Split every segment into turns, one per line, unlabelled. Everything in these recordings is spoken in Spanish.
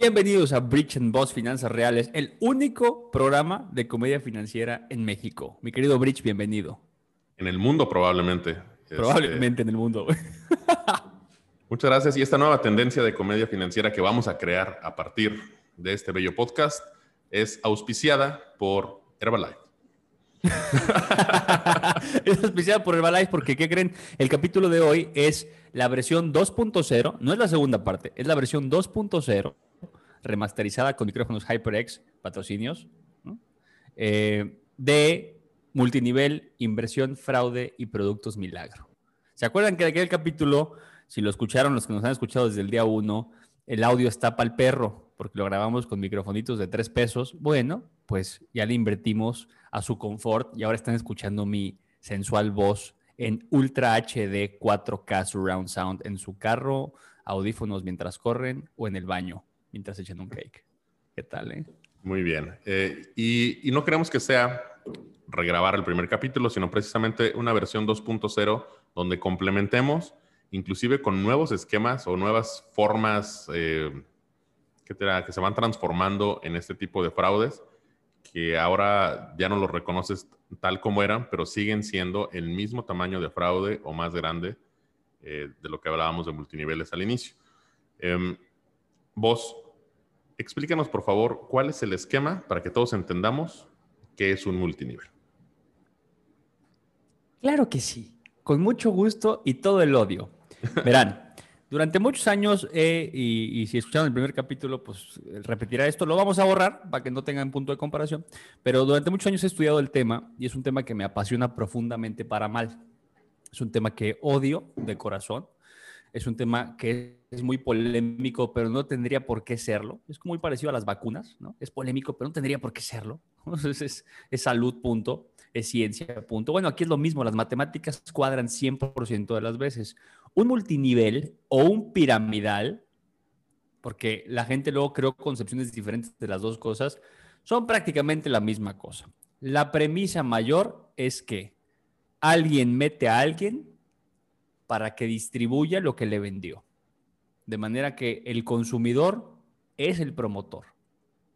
Bienvenidos a Bridge and Boss Finanzas Reales, el único programa de comedia financiera en México. Mi querido Bridge, bienvenido.
En el mundo probablemente.
Probablemente en el mundo.
Muchas gracias. Y esta nueva tendencia de comedia financiera que vamos a crear a partir de este bello podcast es auspiciada por Herbalife.
es auspiciada por Herbalife porque, ¿qué creen? El capítulo de hoy es la versión 2.0, no es la segunda parte, es la versión 2.0 remasterizada con micrófonos HyperX, patrocinios, eh, de multinivel, inversión, fraude y productos milagro. ¿Se acuerdan que de aquel capítulo, si lo escucharon los que nos han escuchado desde el día 1, el audio está para el perro, porque lo grabamos con microfonitos de 3 pesos? Bueno, pues ya le invertimos a su confort y ahora están escuchando mi sensual voz en Ultra HD 4K Surround Sound en su carro, audífonos mientras corren o en el baño mientras echan un cake. ¿Qué tal, eh?
Muy bien. Eh, y, no queremos que sea regrabar el primer capítulo, sino precisamente una versión 2.0 donde complementemos, inclusive con nuevos esquemas o nuevas formas eh, que, que se van transformando en este tipo de fraudes, que ahora ya no los reconoces tal como eran, pero siguen siendo el mismo tamaño de fraude o más grande de lo que hablábamos de multiniveles al inicio. Em, Vos, explícanos por favor cuál es el esquema para que todos entendamos qué es un multinivel.
Claro que sí, con mucho gusto y todo el odio. Verán, durante muchos años, y, si escucharon el primer capítulo, pues repetirá esto, lo vamos a borrar para que no tengan punto de comparación, pero durante muchos años he estudiado el tema y es un tema que me apasiona profundamente para mal. Es un tema que odio de corazón es un tema que es muy polémico, pero no tendría por qué serlo. Es muy parecido a las vacunas, ¿no? Es polémico, pero no tendría por qué serlo. Es, es, salud, punto. Es ciencia, punto. Bueno, aquí es lo mismo. Las matemáticas cuadran 100% de las veces. Un multinivel o un piramidal, porque la gente luego creó concepciones diferentes de las dos cosas, son prácticamente la misma cosa. La premisa mayor es que alguien mete a alguien para que distribuya lo que le vendió. De manera que el consumidor es el promotor.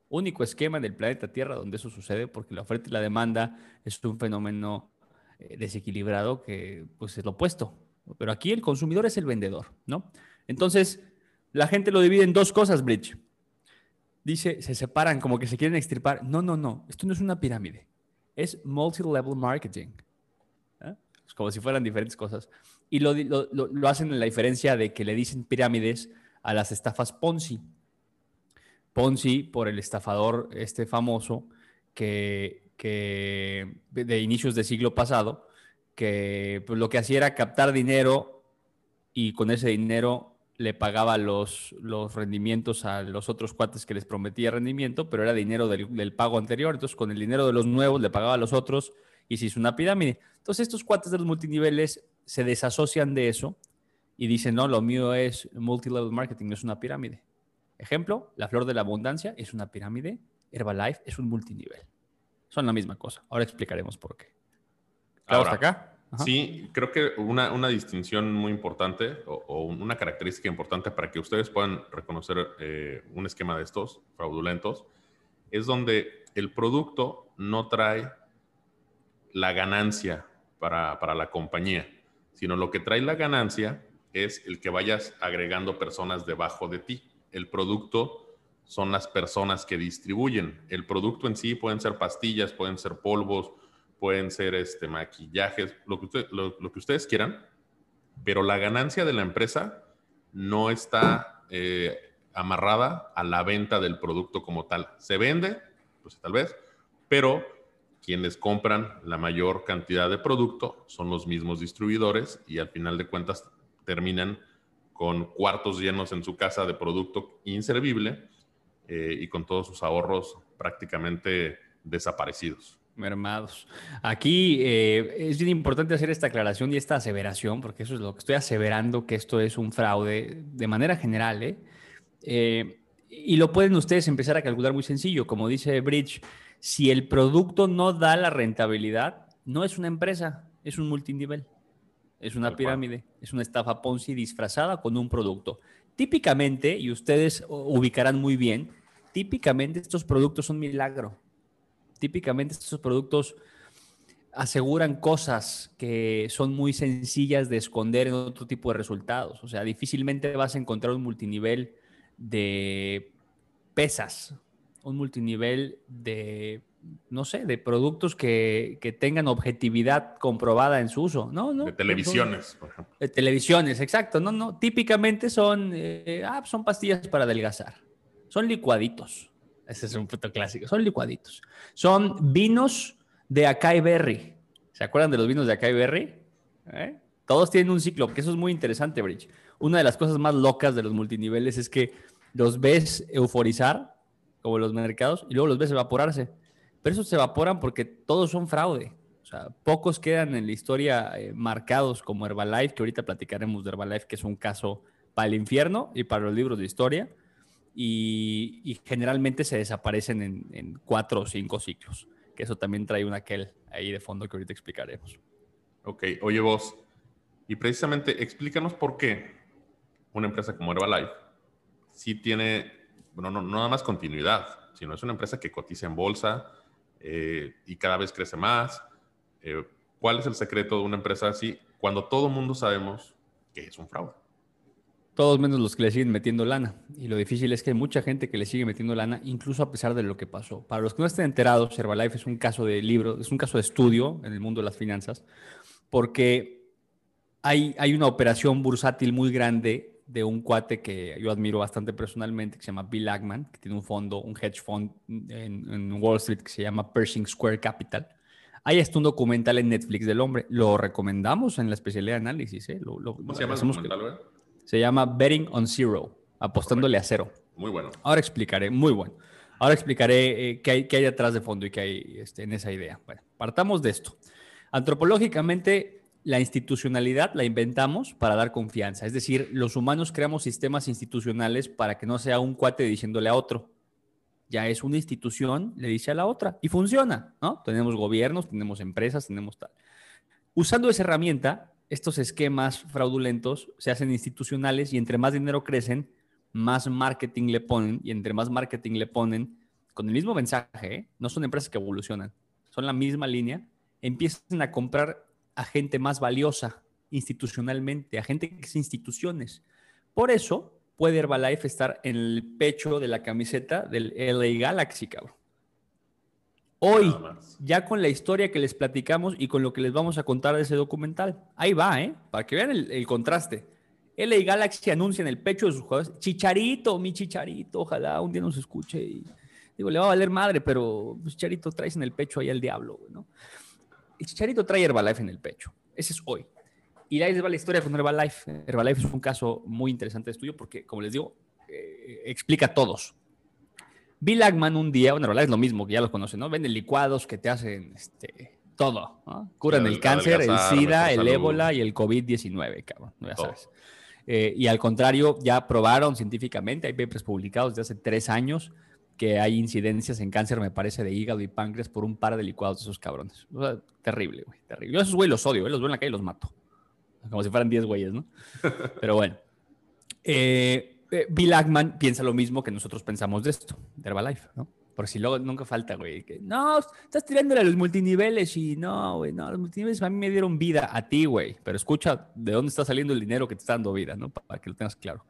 Único esquema en el planeta Tierra donde eso sucede, porque la oferta y la demanda es un fenómeno eh, desequilibrado que pues es lo opuesto. Pero aquí el consumidor es el vendedor, ¿no? Entonces, la gente lo divide en dos cosas, Bridge. Dice, se separan como que se quieren extirpar. No, no, no, esto no es una pirámide. Es multi-level marketing. ¿eh? Es como si fueran diferentes cosas y lo, lo, hacen en la diferencia de que le dicen pirámides a las estafas Ponzi. Ponzi por el estafador este famoso que, que de inicios del siglo pasado, que pues, lo que hacía era captar dinero y con ese dinero le pagaba los, los rendimientos a los otros cuates que les prometía rendimiento, pero era dinero del, del, pago anterior. Entonces, con el dinero de los nuevos le pagaba a los otros y se hizo una pirámide. Entonces, estos cuates de los multiniveles se desasocian de eso y dicen, no, lo mío es multilevel marketing, no es una pirámide. Ejemplo, la flor de la abundancia es una pirámide, Herbalife es un multinivel. Son la misma cosa. Ahora explicaremos por qué.
Ahora, hasta acá? Sí, creo que una, distinción muy importante o, una característica importante para que ustedes puedan reconocer eh, un esquema de estos fraudulentos es donde el producto no trae la ganancia para, para la compañía sino lo que trae la ganancia es el que vayas agregando personas debajo de ti. El producto son las personas que distribuyen. El producto en sí pueden ser pastillas, pueden ser polvos, pueden ser este, maquillajes, lo que, lo, que ustedes quieran, pero la ganancia de la empresa no está eh, amarrada a la venta del producto como tal. Se vende, pues tal vez, pero quienes compran la mayor cantidad de producto son los mismos distribuidores y al final de cuentas terminan con cuartos llenos en su casa de producto inservible eh, y con todos sus ahorros prácticamente desaparecidos.
Mermados. Aquí eh, es bien importante hacer esta aclaración y esta aseveración, porque eso es lo que estoy aseverando, que esto es un fraude de manera general. ¿eh? y lo pueden ustedes empezar a calcular muy sencillo. Como dice Bridge, si el producto no da la rentabilidad, no es una empresa, es un multinivel. Es una pirámide, es una estafa Ponzi disfrazada con un producto. Típicamente, y ustedes ubicarán muy bien, típicamente estos productos son milagro. Típicamente estos productos aseguran cosas que son muy sencillas de esconder en otro tipo de resultados. O sea, difícilmente vas a encontrar un multinivel de pesas, un multinivel de, no sé, de productos que, tengan objetividad comprobada en su uso. No, no.
De televisiones, por ejemplo.
De televisiones, exacto. No, no. Típicamente son, eh, ah, son pastillas para adelgazar. Son licuaditos. Ese es un punto clásico. Son licuaditos. Son vinos de Acai Berry. ¿Se acuerdan de los vinos de Acai Berry? ¿Eh? Todos tienen un ciclo, que eso es muy interesante, Bridge. Una de las cosas más locas de los multiniveles es que los ves euforizar, como los mercados, y luego los ves evaporarse. Pero esos se evaporan porque todos son fraude. O sea, pocos quedan en la historia eh, marcados como Herbalife, que ahorita platicaremos de Herbalife, que es un caso para el infierno y para los libros de historia. Y, generalmente se desaparecen en, en cuatro o cinco ciclos que eso también trae un aquel ahí de fondo que ahorita explicaremos.
Ok, oye vos, y precisamente explícanos por qué una empresa como Herbalife sí tiene, bueno, no, nada más continuidad, sino es una empresa que cotiza en bolsa eh, y cada vez crece más. Eh, ¿Cuál es el secreto de una empresa así cuando todo mundo sabemos que es un fraude?
Todos menos los que le siguen metiendo lana. Y lo difícil es que hay mucha gente que le sigue metiendo lana, incluso a pesar de lo que pasó. Para los que no estén enterados, Herbalife es un caso de libro, es un caso de estudio en el mundo de las finanzas, porque hay, hay una operación bursátil muy grande de un cuate que yo admiro bastante personalmente, que se llama Bill Ackman, que tiene un fondo, un hedge fund en, Wall Street que se llama Pershing Square Capital. Hay hasta un documental en Netflix del hombre. Lo recomendamos en la especialidad de análisis. ¿eh?
¿Cómo se llama el documental,
se llama Betting on Zero, apostándole a cero.
Muy bueno.
Ahora explicaré, muy bueno. Ahora explicaré eh, qué, hay, qué hay detrás de fondo y qué hay este, en esa idea. Bueno, partamos de esto. Antropológicamente, la institucionalidad la inventamos para dar confianza. Es decir, los humanos creamos sistemas institucionales para que no sea un cuate diciéndole a otro. Ya es una institución, le dice a la otra y funciona, ¿no? Tenemos gobiernos, tenemos empresas, tenemos tal. Usando esa herramienta, estos esquemas fraudulentos se hacen institucionales y entre más dinero crecen, más marketing le ponen y entre más marketing le ponen, con el mismo mensaje, ¿eh? no son empresas que evolucionan, son la misma línea, empiezan a comprar a gente más valiosa institucionalmente, a gente que es instituciones. Por eso puede Herbalife estar en el pecho de la camiseta del LA Galaxy, cabrón. Hoy, ya con la historia que les platicamos y con lo que les vamos a contar de ese documental. Ahí va, ¿eh? Para que vean el, contraste. LA Galaxy anuncia en el pecho de sus jugadores, Chicharito, mi Chicharito, ojalá un día nos escuche y digo, le va a valer madre, pero pues, Chicharito traes en el pecho ahí al diablo, ¿no? El Chicharito trae Herbalife en el pecho. Ese es hoy. Y ahí les va la historia con Herbalife. Herbalife es un caso muy interesante de estudio porque, como les digo, eh, explica a todos. Bill Ackman un día, bueno, es lo mismo que ya los conocen, ¿no? Venden licuados que te hacen este, todo, ¿no? Curan el cáncer, el SIDA, el ébola y el COVID-19, cabrón, ya sabes. Eh, y al contrario, ya probaron científicamente, hay papers publicados de hace tres años que hay incidencias en cáncer, me parece, de hígado y páncreas por un par de licuados de esos cabrones. O sea, terrible, güey, terrible. Yo a esos güeyes los odio, ¿eh? los veo en la calle y los mato. Como si fueran 10 güeyes, ¿no? Pero bueno. Eh, eh, Bill Ackman piensa lo mismo que nosotros pensamos de esto, de Herbalife, ¿no? Por si luego nunca falta, güey. Que, no, estás tirándole a los multiniveles y no, güey, no, los multiniveles a mí me dieron vida, a ti, güey. Pero escucha de dónde está saliendo el dinero que te está dando vida, ¿no? Para que lo tengas claro.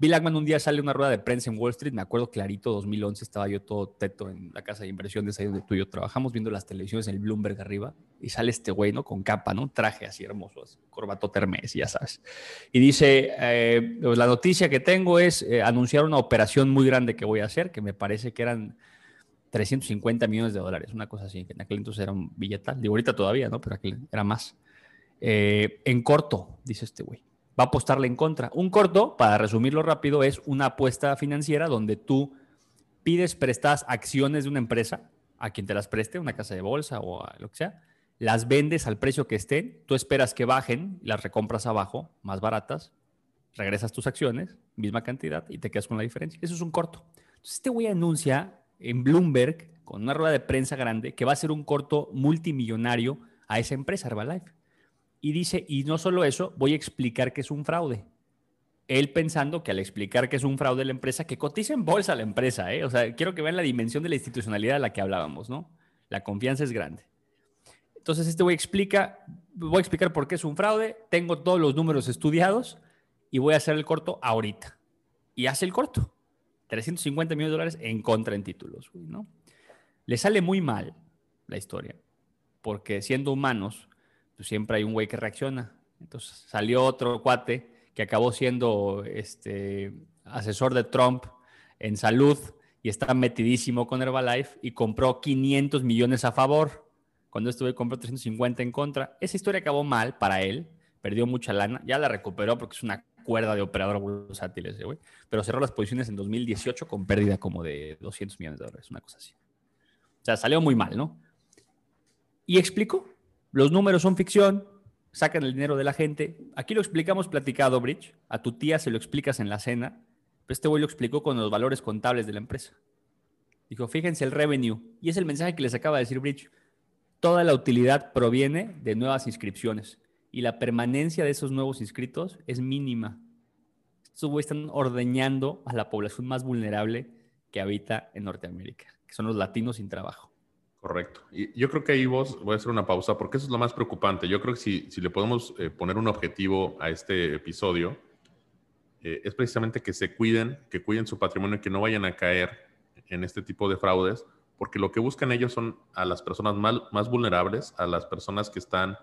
Bill Ackman un día sale una rueda de prensa en Wall Street, me acuerdo clarito, 2011, estaba yo todo teto en la casa de inversiones ahí donde tú y yo trabajamos, viendo las televisiones en el Bloomberg arriba, y sale este güey, ¿no? Con capa, ¿no? Traje así hermoso, corbato termes, ya sabes. Y dice, eh, pues la noticia que tengo es eh, anunciar una operación muy grande que voy a hacer, que me parece que eran 350 millones de dólares, una cosa así, que en aquel entonces era un billetal, digo ahorita todavía, ¿no? Pero era más. Eh, en corto, dice este güey va a apostarle en contra. Un corto, para resumirlo rápido, es una apuesta financiera donde tú pides prestas acciones de una empresa a quien te las preste, una casa de bolsa o lo que sea, las vendes al precio que estén, tú esperas que bajen, las recompras abajo, más baratas, regresas tus acciones, misma cantidad y te quedas con la diferencia. Eso es un corto. Entonces este güey anuncia en Bloomberg, con una rueda de prensa grande, que va a ser un corto multimillonario a esa empresa, Herbalife. Y dice, y no solo eso, voy a explicar que es un fraude. Él pensando que al explicar que es un fraude la empresa, que cotiza en bolsa la empresa, ¿eh? O sea, quiero que vean la dimensión de la institucionalidad de la que hablábamos, ¿no? La confianza es grande. Entonces, este güey explica, voy a explicar por qué es un fraude, tengo todos los números estudiados y voy a hacer el corto ahorita. Y hace el corto. 350 millones de dólares en contra en títulos, ¿no? Le sale muy mal la historia, porque siendo humanos, pues siempre hay un güey que reacciona. Entonces salió otro cuate que acabó siendo este, asesor de Trump en salud y está metidísimo con Herbalife y compró 500 millones a favor. Cuando güey compró 350 en contra. Esa historia acabó mal para él, perdió mucha lana, ya la recuperó porque es una cuerda de operador bursátil ese güey, pero cerró las posiciones en 2018 con pérdida como de 200 millones de dólares, una cosa así. O sea, salió muy mal, ¿no? Y explico, los números son ficción, sacan el dinero de la gente. Aquí lo explicamos platicado, Bridge. A tu tía se lo explicas en la cena, pero este güey lo explicó con los valores contables de la empresa. Dijo, fíjense el revenue. Y es el mensaje que les acaba de decir Bridge. Toda la utilidad proviene de nuevas inscripciones y la permanencia de esos nuevos inscritos es mínima. Estos güeyes están ordeñando a la población más vulnerable que habita en Norteamérica, que son los latinos sin trabajo.
Correcto. Y yo creo que ahí vos voy a hacer una pausa porque eso es lo más preocupante. Yo creo que si, si le podemos eh, poner un objetivo a este episodio, eh, es precisamente que se cuiden, que cuiden su patrimonio y que no vayan a caer en este tipo de fraudes, porque lo que buscan ellos son a las personas más, más vulnerables, a las personas que están,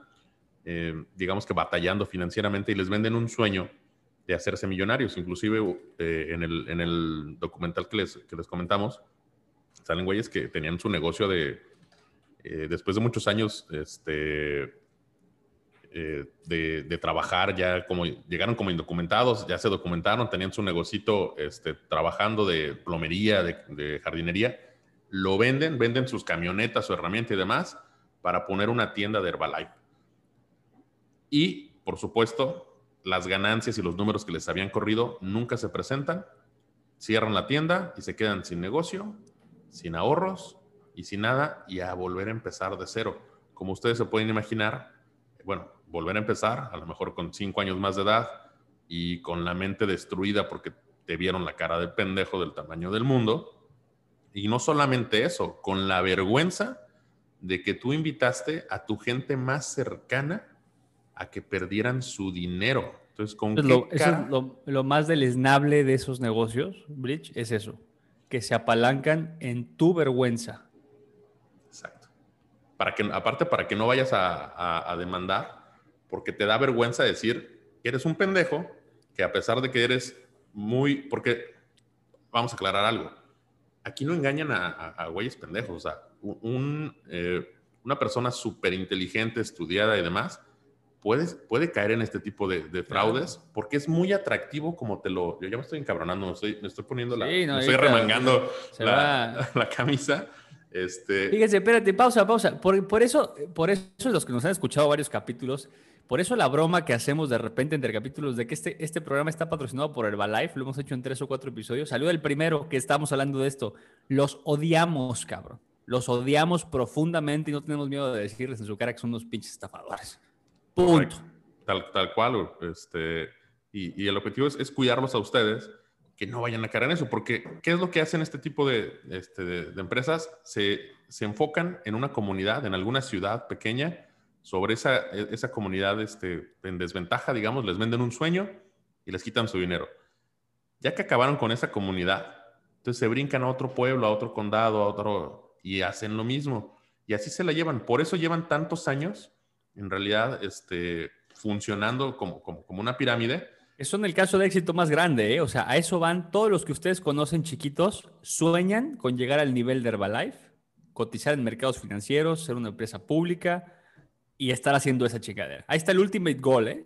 eh, digamos que batallando financieramente y les venden un sueño de hacerse millonarios. Inclusive en, el, en el documental que les, que les comentamos, salen güeyes que tenían su negocio de, eh, después de muchos años, este, eh, de, trabajar, ya como llegaron como indocumentados, ya se documentaron, tenían su negocito este, trabajando de plomería, de, jardinería, lo venden, venden sus camionetas, su herramienta y demás para poner una tienda de Herbalife. Y, por supuesto, las ganancias y los números que les habían corrido nunca se presentan, cierran la tienda y se quedan sin negocio sin ahorros y sin nada y a volver a empezar de cero. Como ustedes se pueden imaginar, bueno, volver a empezar, a lo mejor con cinco años más de edad y con la mente destruida porque te vieron la cara de pendejo del tamaño del mundo. Y no solamente eso, con la vergüenza de que tú invitaste a tu gente más cercana a que perdieran su dinero. Entonces, ¿con
lo, lo, más deleznable de esos negocios, Bridge, es eso que se apalancan en tu vergüenza.
Exacto. Para que, aparte, para que no vayas a, demandar, porque te da vergüenza decir que eres un pendejo, que a pesar de que eres muy, porque vamos a aclarar algo, aquí no engañan a, güeyes pendejos, o sea, un, eh, una persona súper inteligente, estudiada y demás, puede caer en este tipo de, fraudes porque es muy atractivo como te lo... Yo ya me estoy encabronando, me estoy, me estoy poniendo la... me estoy remangando la, la, camisa. Este...
Fíjense, espérate, pausa, pausa. Por, por, eso, por eso los que nos han escuchado varios capítulos, por eso la broma que hacemos de repente entre capítulos de que este, este programa está patrocinado por Herbalife, lo hemos hecho en tres o cuatro episodios, salió el primero que estamos hablando de esto. Los odiamos, cabrón. Los odiamos profundamente y no tenemos miedo de decirles en su cara que son unos pinches estafadores. Punto.
Tal, tal cual. Este, y, el objetivo es, cuidarlos a ustedes, que no vayan a caer en eso, porque ¿qué es lo que hacen este tipo de, este, de, empresas? Se, se, enfocan en una comunidad, en alguna ciudad pequeña, sobre esa, esa comunidad este, en desventaja, digamos, les venden un sueño y les quitan su dinero. Ya que acabaron con esa comunidad, entonces se brincan a otro pueblo, a otro condado, a otro, y hacen lo mismo. Y así se la llevan. Por eso llevan tantos años en realidad este, funcionando como, como, como una pirámide.
Eso en el caso de éxito más grande, ¿eh? o sea, a eso van todos los que ustedes conocen chiquitos, sueñan con llegar al nivel de Herbalife, cotizar en mercados financieros, ser una empresa pública y estar haciendo esa chingadera. Ahí está el ultimate goal, ¿eh?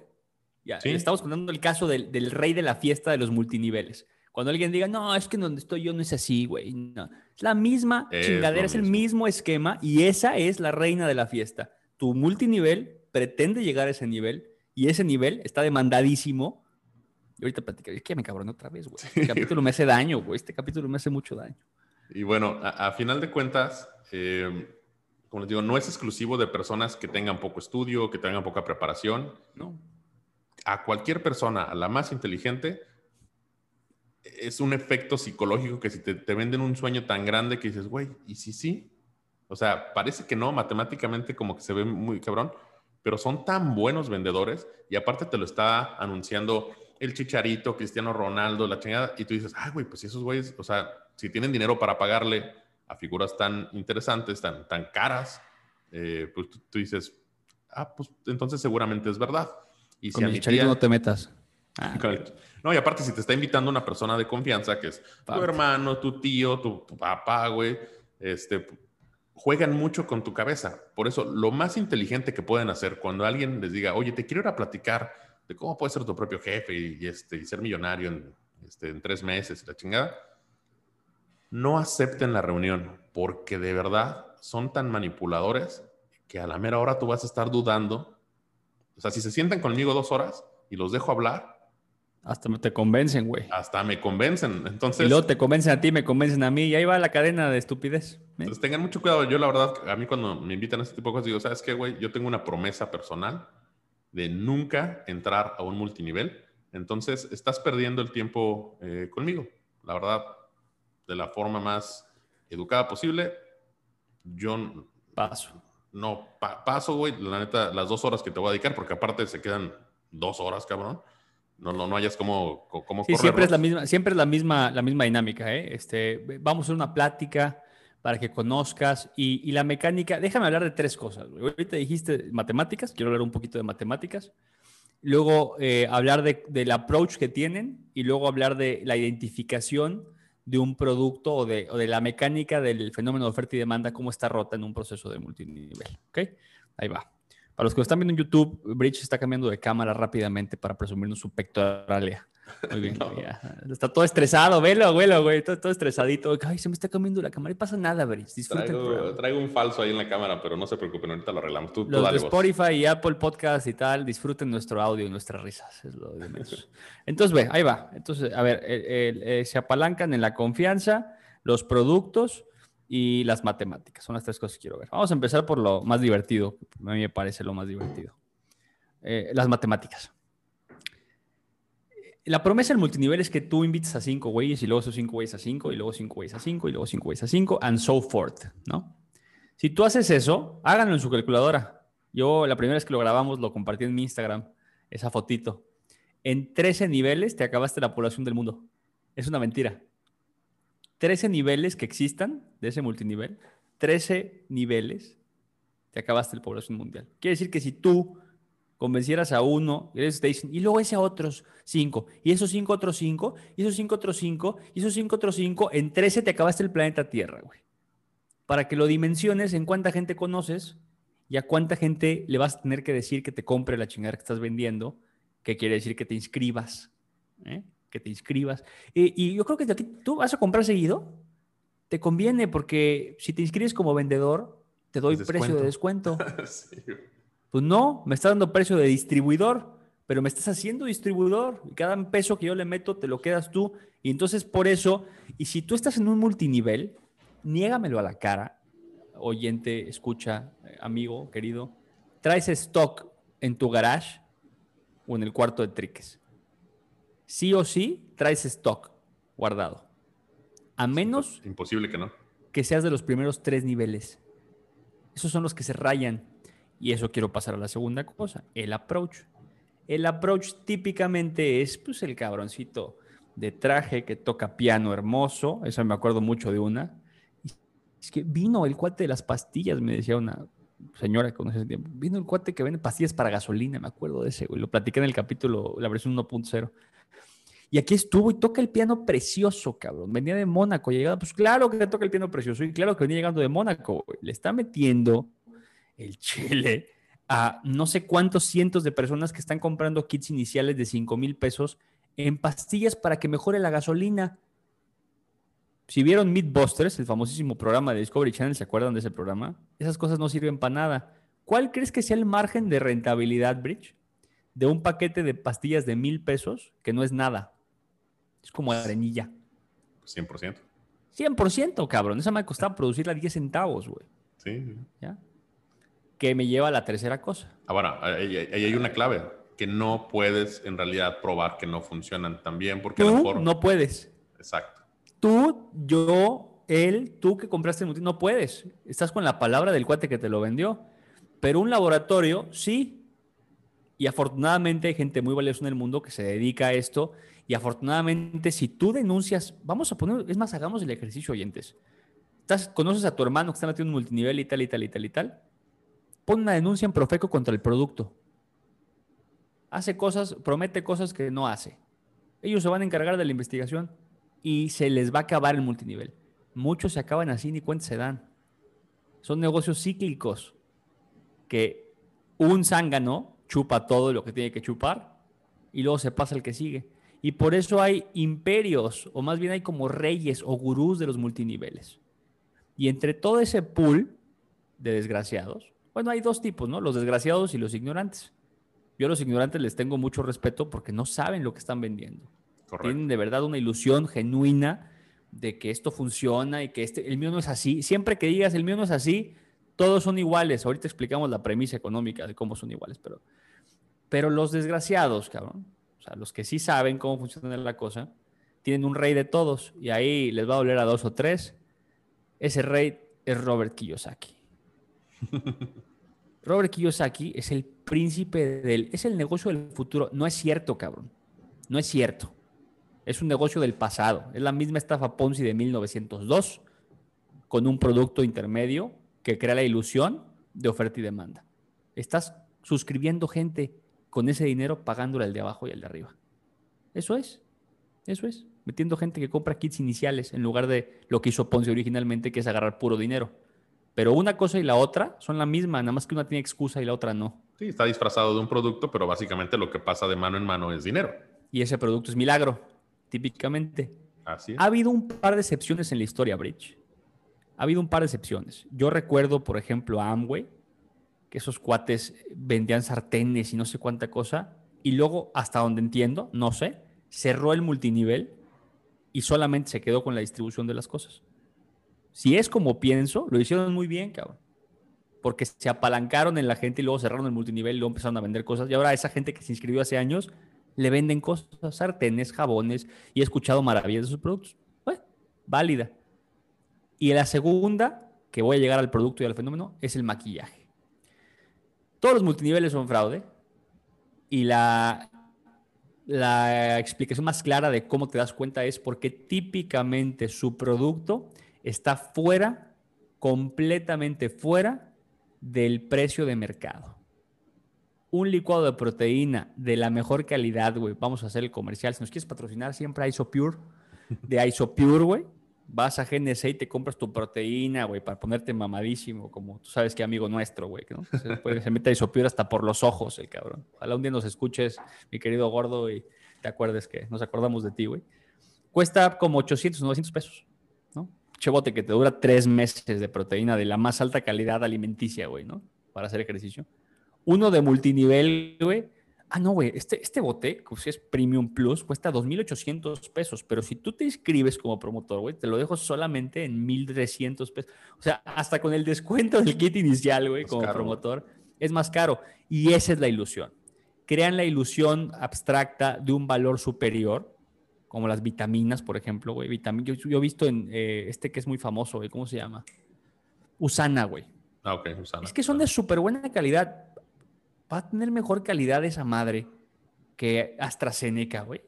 Ya, Estamos contando el caso del, del, rey de la fiesta de los multiniveles. Cuando alguien diga, no, es que donde estoy yo no es así, güey. No. Es la misma chingadera, es el mismo esquema y esa es la reina de la fiesta tu multinivel pretende llegar a ese nivel y ese nivel está demandadísimo. Y ahorita platico, es que me cabrón otra vez, güey. Este capítulo me hace daño, güey. Este capítulo me hace mucho daño.
Y bueno, a, final de cuentas, eh, como les digo, no es exclusivo de personas que tengan poco estudio, que tengan poca preparación. No. A cualquier persona, a la más inteligente, es un efecto psicológico que si te, te venden un sueño tan grande que dices, güey, ¿y si sí? O sea, parece que no, matemáticamente como que se ve muy cabrón, pero son tan buenos vendedores y aparte te lo está anunciando el Chicharito, Cristiano Ronaldo, la chingada, y tú dices, ay, güey, pues esos güeyes, o sea, si tienen dinero para pagarle a figuras tan interesantes, tan, tan caras, eh, pues tú, dices, ah, pues entonces seguramente es verdad.
Y Con si el Chicharito no te metas.
Ah, no, y aparte, si te está invitando una persona de confianza, que es tu hermano, tu tío, tu, tu papá, güey, este, juegan mucho con tu cabeza. Por eso, lo más inteligente que pueden hacer cuando alguien les diga, oye, te quiero ir a platicar de cómo puedes ser tu propio jefe y, este, y ser millonario en, este, en tres meses y la chingada, no acepten la reunión porque de verdad son tan manipuladores que a la mera hora tú vas a estar dudando. O sea, si se sientan conmigo dos horas y los dejo hablar,
hasta te convencen, güey.
Hasta me convencen. Entonces.
Y luego te convencen a ti, me convencen a mí. Y ahí va la cadena de estupidez.
¿eh? Entonces tengan mucho cuidado. Yo, la verdad, a mí cuando me invitan a este tipo de cosas, digo, ¿sabes qué, güey? Yo tengo una promesa personal de nunca entrar a un multinivel. Entonces, estás perdiendo el tiempo eh, conmigo. La verdad, de la forma más educada posible. Yo.
Paso.
No, paso, güey. La neta, las dos horas que te voy a dedicar, porque aparte se quedan dos horas, cabrón no, no, no hayas como, como
sí, siempre es la misma, siempre es la misma, la misma dinámica, ¿eh? Este, vamos a hacer una plática para que conozcas y, y la mecánica. Déjame hablar de tres cosas. Ahorita dijiste matemáticas, quiero hablar un poquito de matemáticas. Luego eh, hablar de, del approach que tienen y luego hablar de la identificación de un producto o de, o de la mecánica del fenómeno de oferta y demanda, cómo está rota en un proceso de multinivel. ¿Ok? Ahí va. Para los que lo están viendo en YouTube, Bridge está cambiando de cámara rápidamente para presumirnos su pectoralia. Muy bien, está todo estresado, velo, velo, güey, todo, estresadito. Ay, se me está comiendo la cámara y pasa nada, Bridge.
Traigo, traigo, un falso ahí en la cámara, pero no se preocupen, ahorita lo arreglamos. Tú,
los de Spotify y Apple Podcast y tal, disfruten nuestro audio y nuestras risas, es lo de menos. Entonces, ve, ahí va. Entonces, a ver, eh, se apalancan en la confianza, los productos, y las matemáticas. Son las tres cosas que quiero ver. Vamos a empezar por lo más divertido. A mí me parece lo más divertido. Eh, las matemáticas. La promesa del multinivel es que tú invites a cinco güeyes y luego esos cinco güeyes a cinco y luego cinco güeyes a cinco y luego cinco güeyes a cinco and so forth, ¿no? Si tú haces eso, háganlo en su calculadora. Yo la primera vez que lo grabamos lo compartí en mi Instagram, esa fotito. En 13 niveles te acabaste la población del mundo. Es una mentira. 13 niveles que existan de ese multinivel, 13 niveles, te acabaste la población mundial. Quiere decir que si tú convencieras a uno, y y luego ese a otros cinco, y esos cinco otros cinco, y esos cinco otros cinco, y esos cinco otros cinco, en 13 te acabaste el planeta Tierra, güey. Para que lo dimensiones en cuánta gente conoces y a cuánta gente le vas a tener que decir que te compre la chingada que estás vendiendo, que quiere decir que te inscribas. ¿eh? Que te inscribas. y yo creo que aquí tú vas a comprar seguido, te conviene porque si te inscribes como vendedor, te doy precio de descuento. Pues no, me está dando precio de distribuidor, pero me estás haciendo distribuidor y cada peso que yo le meto te lo quedas tú. Y entonces por eso, y si tú estás en un multinivel, niégamelo a la cara, oyente, escucha, eh, amigo, querido, traes stock en tu garage o en el cuarto de triques sí o sí traes stock guardado. A menos...
Imposible que no.
Que seas de los primeros tres niveles. Esos son los que se rayan. Y eso quiero pasar a la segunda cosa, el approach. El approach típicamente es pues el cabroncito de traje que toca piano hermoso. Eso me acuerdo mucho de una. Es que vino el cuate de las pastillas, me decía una señora que conoce ese tiempo. Vino el cuate que vende pastillas para gasolina, me acuerdo de ese, Lo platiqué en el capítulo, la versión 1.0. Y aquí estuvo y toca el piano precioso, cabrón. Venía de Mónaco, llegaba, pues claro que toca el piano precioso y claro que venía llegando de Mónaco. Le está metiendo el chile a no sé cuántos cientos de personas que están comprando kits iniciales de 5 mil pesos en pastillas para que mejore la gasolina. Si vieron Meatbusters, el famosísimo programa de Discovery Channel, ¿se acuerdan de ese programa? Esas cosas no sirven para nada. ¿Cuál crees que sea el margen de rentabilidad, Bridge, de un paquete de pastillas de mil pesos que no es nada? Es como arenilla.
100%.
100%, cabrón. Esa me costaba producirla 10 centavos, güey.
Sí.
¿Ya? Que me lleva a la tercera cosa.
Ahora, ahí hay una clave. que no puedes en realidad probar que no funcionan tan bien porque
tú mejor... no puedes.
Exacto.
Tú, yo, él, tú que compraste el no puedes. Estás con la palabra del cuate que te lo vendió. Pero un laboratorio, sí. Y afortunadamente hay gente muy valiosa en el mundo que se dedica a esto. Y afortunadamente, si tú denuncias, vamos a poner, es más, hagamos el ejercicio, oyentes. Estás, conoces a tu hermano que está metiendo un multinivel y tal, y tal, y tal, y tal. Pon una denuncia en Profeco contra el producto. Hace cosas, promete cosas que no hace. Ellos se van a encargar de la investigación y se les va a acabar el multinivel. Muchos se acaban así ni cuenta se dan. Son negocios cíclicos que un zángano chupa todo lo que tiene que chupar y luego se pasa el que sigue. Y por eso hay imperios, o más bien hay como reyes o gurús de los multiniveles. Y entre todo ese pool de desgraciados, bueno, hay dos tipos, ¿no? Los desgraciados y los ignorantes. Yo a los ignorantes les tengo mucho respeto porque no saben lo que están vendiendo. Tienen de verdad una ilusión genuina de que esto funciona y que este, el mío no es así. Siempre que digas el mío no es así, todos son iguales. Ahorita explicamos la premisa económica de cómo son iguales, pero, pero los desgraciados, cabrón, o sea, los que sí saben cómo funciona la cosa, tienen un rey de todos y ahí les va a doler a dos o tres. Ese rey es Robert Kiyosaki. Robert Kiyosaki es el príncipe del... Es el negocio del futuro. No es cierto, cabrón. No es cierto. Es un negocio del pasado. Es la misma estafa Ponzi de 1902 con un producto intermedio que crea la ilusión de oferta y demanda. Estás suscribiendo gente con ese dinero pagándole al de abajo y al de arriba. Eso es. Eso es. Metiendo gente que compra kits iniciales en lugar de lo que hizo Ponzi originalmente, que es agarrar puro dinero. Pero una cosa y la otra son la misma, nada más que una tiene excusa y la otra no.
Sí, está disfrazado de un producto, pero básicamente lo que pasa de mano en mano es dinero.
Y ese producto es milagro típicamente.
Así
Ha habido un par de excepciones en la historia, Bridge. Ha habido un par de excepciones. Yo recuerdo, por ejemplo, a Amway, que esos cuates vendían sartenes y no sé cuánta cosa, y luego, hasta donde entiendo, no sé, cerró el multinivel y solamente se quedó con la distribución de las cosas. Si es como pienso, lo hicieron muy bien, cabrón. Porque se apalancaron en la gente y luego cerraron el multinivel y luego empezaron a vender cosas. Y ahora esa gente que se inscribió hace años le venden cosas, sartenes, jabones, y he escuchado maravillas de sus productos. Válida. Y la segunda, que voy a llegar al producto y al fenómeno, es el maquillaje. Todos los multiniveles son fraude. Y la, la explicación más clara de cómo te das cuenta es porque típicamente su producto está fuera, completamente fuera del precio de mercado un licuado de proteína de la mejor calidad, güey, vamos a hacer el comercial. Si nos quieres patrocinar, siempre ISOPure, de ISOPure, güey. Vas a GNC y te compras tu proteína, güey, para ponerte mamadísimo, como tú sabes que amigo nuestro, güey, ¿no? Se, se mete ISOPure hasta por los ojos, el cabrón. Ojalá un día nos escuches, mi querido gordo, y te acuerdes que nos acordamos de ti, güey. Cuesta como 800, 900 pesos, ¿no? Chebote que te dura tres meses de proteína de la más alta calidad alimenticia, güey, ¿no? Para hacer ejercicio uno de multinivel, güey. Ah, no, güey, este, este bote, que es Premium Plus, cuesta 2.800 pesos, pero si tú te inscribes como promotor, güey, te lo dejo solamente en 1.300 pesos. O sea, hasta con el descuento del kit inicial, güey, como promotor, es más caro. Y esa es la ilusión. Crean la ilusión abstracta de un valor superior, como las vitaminas, por ejemplo, güey. Yo, yo, he visto en eh, este que es muy famoso, güey, ¿cómo se llama? Usana, güey.
Ah, ok, Usana.
Es que son de súper buena calidad va a tener mejor calidad esa madre que AstraZeneca, güey,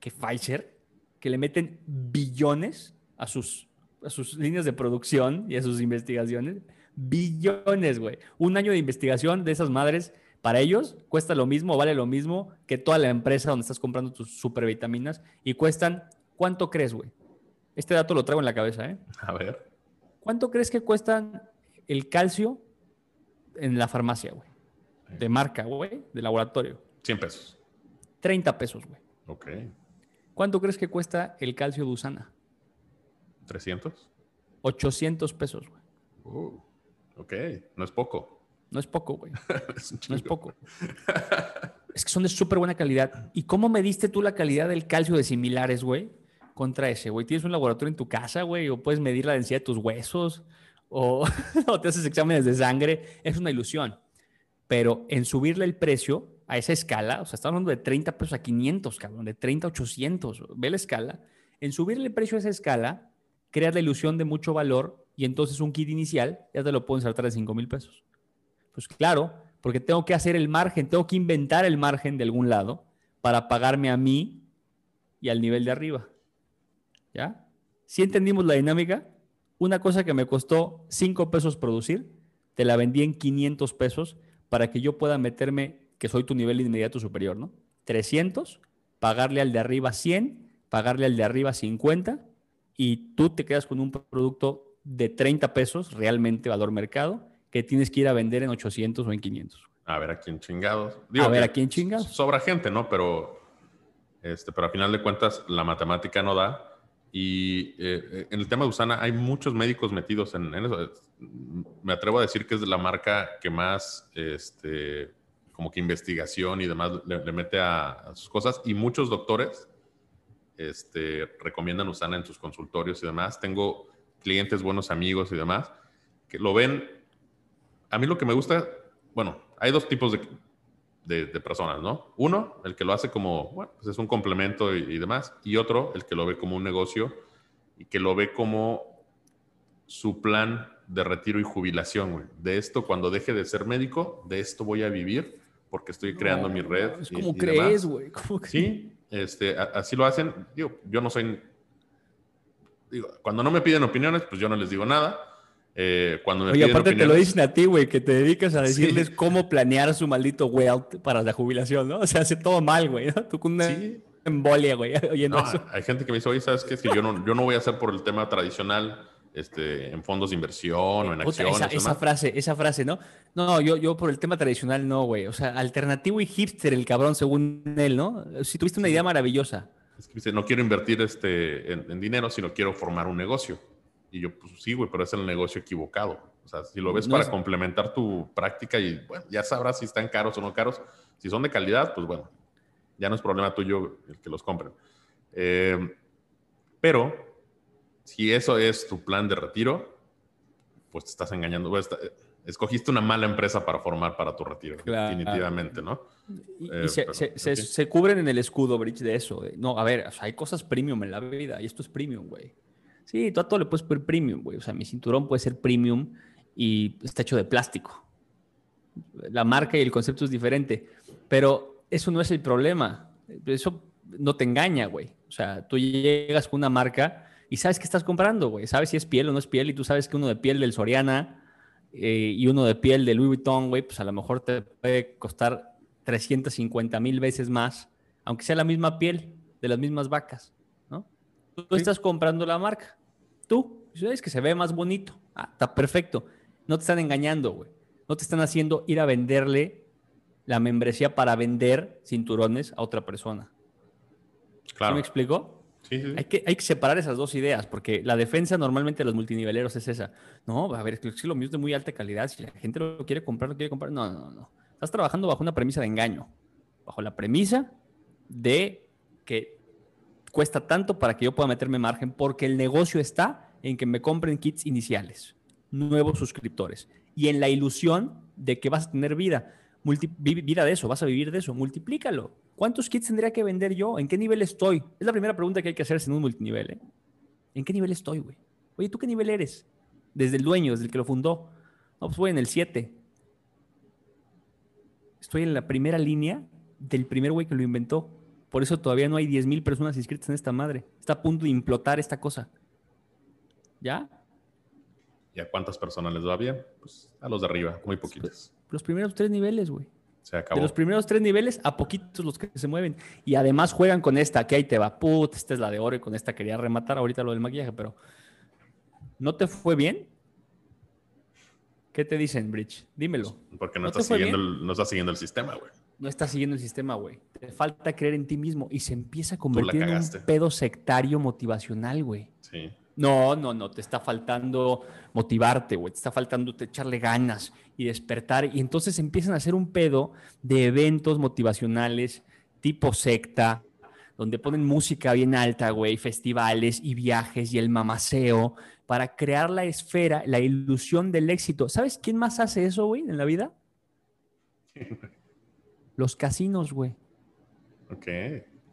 que Pfizer, que le meten billones a sus, a sus líneas de producción y a sus investigaciones. Billones, güey. Un año de investigación de esas madres, para ellos cuesta lo mismo, vale lo mismo que toda la empresa donde estás comprando tus supervitaminas y cuestan, ¿cuánto crees, güey? Este dato lo traigo en la cabeza, ¿eh?
A ver.
¿Cuánto crees que cuestan el calcio en la farmacia, güey? De marca, güey, de laboratorio.
100 pesos.
30 pesos, güey.
Ok.
¿Cuánto crees que cuesta el calcio de Usana?
300.
800 pesos, güey.
Uh, ok, no es poco.
No es poco, güey. no es poco. es que son de súper buena calidad. ¿Y cómo mediste tú la calidad del calcio de similares, güey? Contra ese, güey. ¿Tienes un laboratorio en tu casa, güey? ¿O puedes medir la densidad de tus huesos? ¿O, o te haces exámenes de sangre? Es una ilusión pero en subirle el precio a esa escala, o sea, estamos hablando de 30 pesos a 500, cabrón, de 30 a 800, ve la escala. En subirle el precio a esa escala, creas la ilusión de mucho valor y entonces un kit inicial ya te lo pueden saltar de 5 mil pesos. Pues claro, porque tengo que hacer el margen, tengo que inventar el margen de algún lado para pagarme a mí y al nivel de arriba. ¿Ya? Si entendimos la dinámica, una cosa que me costó 5 pesos producir, te la vendí en 500 pesos para que yo pueda meterme, que soy tu nivel inmediato superior, ¿no? 300, pagarle al de arriba 100, pagarle al de arriba 50 y tú te quedas con un producto de 30 pesos, realmente valor mercado, que tienes que ir a vender en 800 o en 500.
A ver a quién chingados.
a ver a quién chingados.
Sobra gente, ¿no? Pero, este, pero a final de cuentas la matemática no da. Y eh, en el tema de Usana hay muchos médicos metidos en, eso. Me atrevo a decir que es la marca que más, este, como que investigación y demás le, mete a, a, sus cosas. Y muchos doctores este, recomiendan Usana en sus consultorios y demás. Tengo clientes, buenos amigos y demás, que lo ven. A mí lo que me gusta, bueno, hay dos tipos de, de, personas, ¿no? Uno, el que lo hace como, bueno, pues es un complemento y, demás, y otro, el que lo ve como un negocio y que lo ve como su plan de retiro y jubilación, güey. De esto, cuando deje de ser médico, de esto voy a vivir porque estoy creando mi red.
Es como crees, güey.
Sí, este, así lo hacen. Digo, yo no soy. Digo, cuando no me piden opiniones, pues yo no les digo nada. Eh, cuando me
Oye, aparte te lo dicen a ti, güey, que te dedicas a decirles cómo planear su maldito wealth para la jubilación, ¿no? O sea, hace todo mal, güey, ¿no? Tú con una embolia, güey, oyendo eso.
Hay gente que me dice, oye, ¿sabes qué? Es que yo no, yo no voy a hacer por el tema tradicional este, en fondos de inversión o en acciones.
Esa, esa frase, esa frase, ¿no? No, yo, yo por el tema tradicional no, güey. O sea, alternativo y hipster el cabrón, según él, ¿no? Si tuviste una idea maravillosa.
Es que dice, no quiero invertir este, en, dinero, sino quiero formar un negocio. Y yo, pues sí, güey, pero es el negocio equivocado. O sea, si lo ves para complementar tu práctica y, bueno, ya sabrás si están caros o no caros. Si son de calidad, pues bueno, ya no es problema tuyo el que los compren. Eh, pero si eso es tu plan de retiro, pues te estás engañando. Pues, eh, escogiste una mala empresa para formar para tu retiro, definitivamente, ¿no?
Y, eh, se, cubren en el escudo, Bridge, de eso. No, a ver, hay cosas premium en la vida y esto es premium, güey. Sí, tú a todo le puedes poner premium, güey. O sea, mi cinturón puede ser premium y está hecho de plástico. La marca y el concepto es diferente, pero eso no es el problema. Eso no te engaña, güey. O sea, tú llegas con una marca y sabes qué estás comprando, güey. Sabes si es piel o no es piel y tú sabes que uno de piel del Soriana eh, y uno de piel del Louis Vuitton, güey, pues a lo mejor te puede costar 350 mil veces más, aunque sea la misma piel de las mismas vacas, Tú estás comprando la marca. Tú, sabes que se ve más bonito. Ah, está perfecto. No te están engañando, güey. No te están haciendo ir a venderle la membresía para vender cinturones a otra persona. Claro. ¿Sí me explicó? Hay, que, hay que separar esas dos ideas, porque la defensa normalmente de los multiniveleros es esa. No, a ver, es que lo mío es de muy alta calidad. Si la gente lo quiere comprar, lo quiere comprar. No, no, no. Estás trabajando bajo una premisa de engaño. Bajo la premisa de que cuesta tanto para que yo pueda meterme margen, porque el negocio está en que me compren kits iniciales, nuevos suscriptores, y en la ilusión de que vas a tener vida. vida de eso, vas a vivir de eso, multiplícalo. ¿Cuántos kits tendría que vender yo? ¿En qué nivel estoy? Es la primera pregunta que hay que hacerse en un multinivel. ¿eh? ¿En qué nivel estoy, güey? Oye, ¿tú qué nivel eres? Desde el dueño, desde el que lo fundó. No, pues voy en el 7. Estoy en la primera línea del primer güey que lo inventó. Por eso todavía no hay 10.000 personas inscritas en esta madre. Está a punto de implotar esta cosa. ¿Ya?
¿Y a cuántas personas les va bien? Pues a los de arriba, muy poquitos.
Los primeros tres niveles, güey. De los primeros tres niveles, a poquitos los que se mueven. Y además juegan con esta, que ahí te va, put, esta es la de oro y con esta quería rematar ahorita lo del maquillaje, pero ¿no te fue bien? ¿Qué te dicen, Bridge? Dímelo.
Porque no, estás, siguiendo el, no siguiendo el sistema, güey.
No estás siguiendo el sistema, güey. Te falta creer en ti mismo y se empieza a convertir en un pedo sectario motivacional, güey.
Sí.
No, no, no, te está faltando motivarte, güey, te está faltando echarle ganas y despertar. Y entonces empiezan a hacer un pedo de eventos motivacionales tipo secta, donde ponen música bien alta, güey, festivales y viajes y el mamaceo para crear la esfera, la ilusión del éxito. ¿Sabes quién más hace eso, güey, en la vida? Los casinos, güey.
Ok.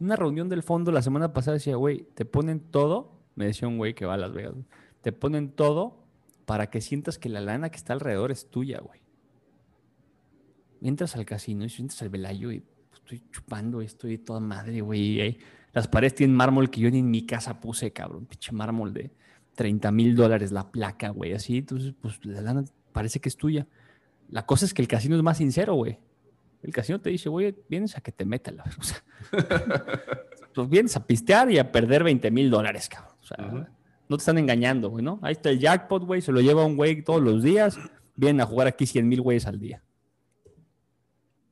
Una reunión del fondo la semana pasada decía, güey, te ponen todo, me decía un güey que va a Las Vegas, te ponen todo para que sientas que la lana que está alrededor es tuya, güey. Entras al casino y sientes al velayo y pues, estoy chupando esto y toda madre, güey. Las paredes tienen mármol que yo ni en mi casa puse, cabrón. Pinche mármol de 30 mil dólares la placa, güey. Así, entonces, pues la lana parece que es tuya. La cosa es que el casino es más sincero, güey. El casino te dice, güey, vienes a que te meta la o sea, pues vienes a pistear y a perder 20 mil dólares, cabrón. O sea, no te están engañando, güey, ¿no? Ahí está el jackpot, güey, se lo lleva un güey todos los días. Vienen a jugar aquí 100 mil güeyes al día.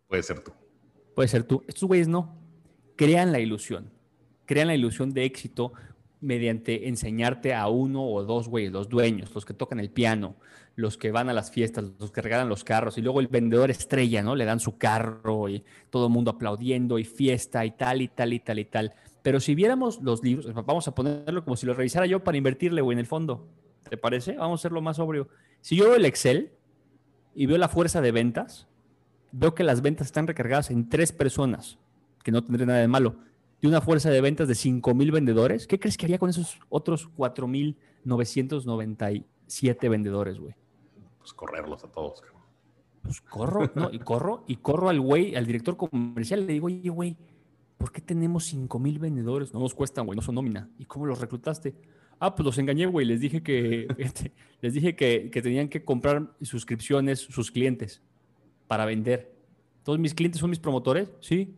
Puede ser tú.
Puede ser tú. Estos güeyes no. Crean la ilusión. Crean la ilusión de éxito mediante enseñarte a uno o dos güeyes, los dueños, los que tocan el piano, los que van a las fiestas, los que regalan los carros, y luego el vendedor estrella, ¿no? Le dan su carro y todo el mundo aplaudiendo y fiesta y tal y tal y tal y tal. Pero si viéramos los libros, vamos a ponerlo como si lo revisara yo para invertirle, güey, en el fondo. ¿Te parece? Vamos a hacerlo más sobrio. Si yo veo el Excel y veo la fuerza de ventas, veo que las ventas están recargadas en tres personas, que no tendría nada de malo de una fuerza de ventas de 5 mil vendedores, ¿qué crees que haría con esos otros 4.997 vendedores, güey?
Pues correrlos a todos, cabrón.
Pues corro, ¿no? Y corro, y corro al güey, al director comercial, le digo, oye, güey, ¿por qué tenemos 5 mil vendedores? No nos cuestan, güey, no son nómina. ¿Y cómo los reclutaste? Ah, pues los engañé, güey. Les dije que, este, les dije que, que tenían que comprar suscripciones sus clientes para vender. ¿Todos mis clientes son mis promotores? Sí.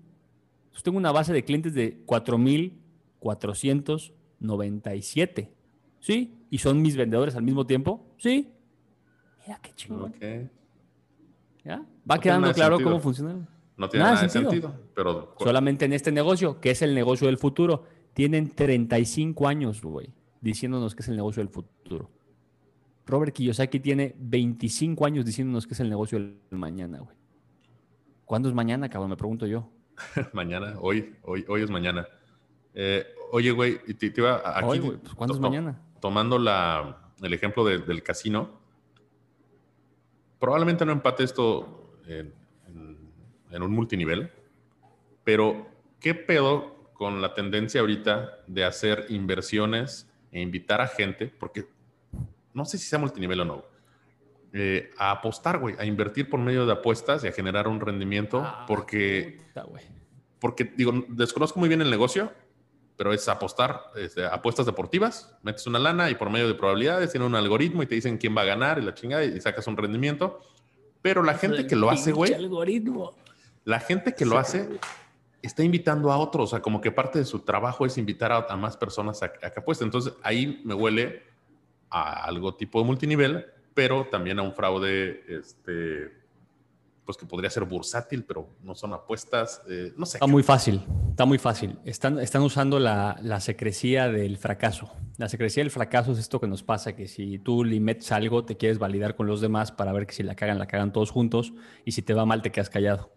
Entonces tengo una base de clientes de 4.497. ¿Sí? ¿Y son mis vendedores al mismo tiempo? Sí. Mira qué chingón. ¿Ya? Va quedando claro cómo funciona.
No tiene nada, de sentido. pero...
Solamente en este negocio, que es el negocio del futuro. Tienen 35 años, güey, diciéndonos que es el negocio del futuro. Robert Kiyosaki tiene 25 años diciéndonos que es el negocio del mañana, güey. ¿Cuándo es mañana, cabrón? Me pregunto yo.
mañana, hoy, hoy, hoy es mañana. Eh, oye, güey, te, iba aquí.
Pues, ¿Cuándo es mañana?
Tomando la, el ejemplo del casino, probablemente no empate esto en, un multinivel, pero ¿qué pedo con la tendencia ahorita de hacer inversiones e invitar a gente? Porque no sé si sea multinivel o no. Eh, a apostar, güey, a invertir por medio de apuestas y a generar un rendimiento, ah, porque, porque, digo, desconozco muy bien el negocio, pero es apostar, este, apuestas deportivas, metes una lana y por medio de probabilidades tiene un algoritmo y te dicen quién va a ganar y la chingada y sacas un rendimiento. Pero la gente que lo hace, güey, la gente que lo hace está invitando a otros, o sea, como que parte de su trabajo es invitar a, más personas a, a que apuesten. Entonces ahí me huele a algo tipo de multinivel pero también a un fraude, este, pues que podría ser bursátil, pero no son apuestas, eh, no sé.
Está muy fácil, está muy fácil. Están, están usando la, la, secrecía del fracaso. La secrecía del fracaso es esto que nos pasa, que si tú le algo, te quieres validar con los demás para ver que si la cagan, la cagan todos juntos, y si te va mal, te quedas callado.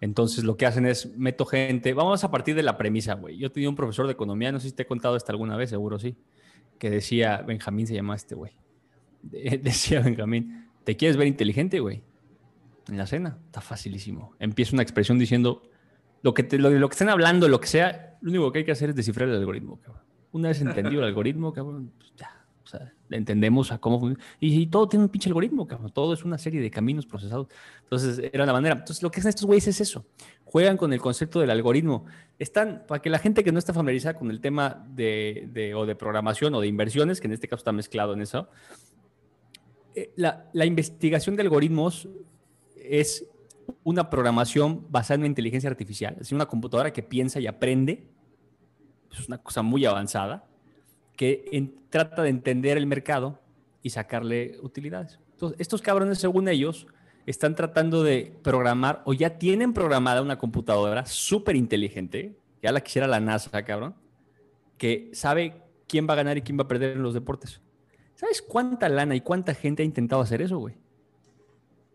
Entonces lo que hacen es, meto gente, vamos a partir de la premisa, güey. Yo tenía un profesor de economía, no sé si te he contado esto alguna vez, seguro sí, que decía, Benjamín se llama este güey decía Benjamín, ¿te quieres ver inteligente, güey? En la cena, está facilísimo. Empieza una expresión diciendo, lo que, lo, lo, que estén hablando, lo que sea, lo único que hay que hacer es descifrar el algoritmo, cabrón. Una vez entendido el algoritmo, cabrón, pues ya, o sea, entendemos a cómo funciona. Y, todo tiene un pinche algoritmo, cabrón. Todo es una serie de caminos procesados. Entonces, era la manera. Entonces, lo que hacen estos güeyes es eso. Juegan con el concepto del algoritmo. Están, para que la gente que no está familiarizada con el tema de, de, o de programación o de inversiones, que en este caso está mezclado en eso, eh, la, investigación de algoritmos es una programación basada en inteligencia artificial, es una computadora que piensa y aprende, es una cosa muy avanzada, que trata de entender el mercado y sacarle utilidades. Entonces, estos cabrones, según ellos, están tratando de programar o ya tienen programada una computadora súper inteligente, ya la quisiera la NASA, cabrón, que sabe quién va a ganar y quién va a perder en los deportes. ¿Sabes cuánta lana y cuánta gente ha intentado hacer eso, güey?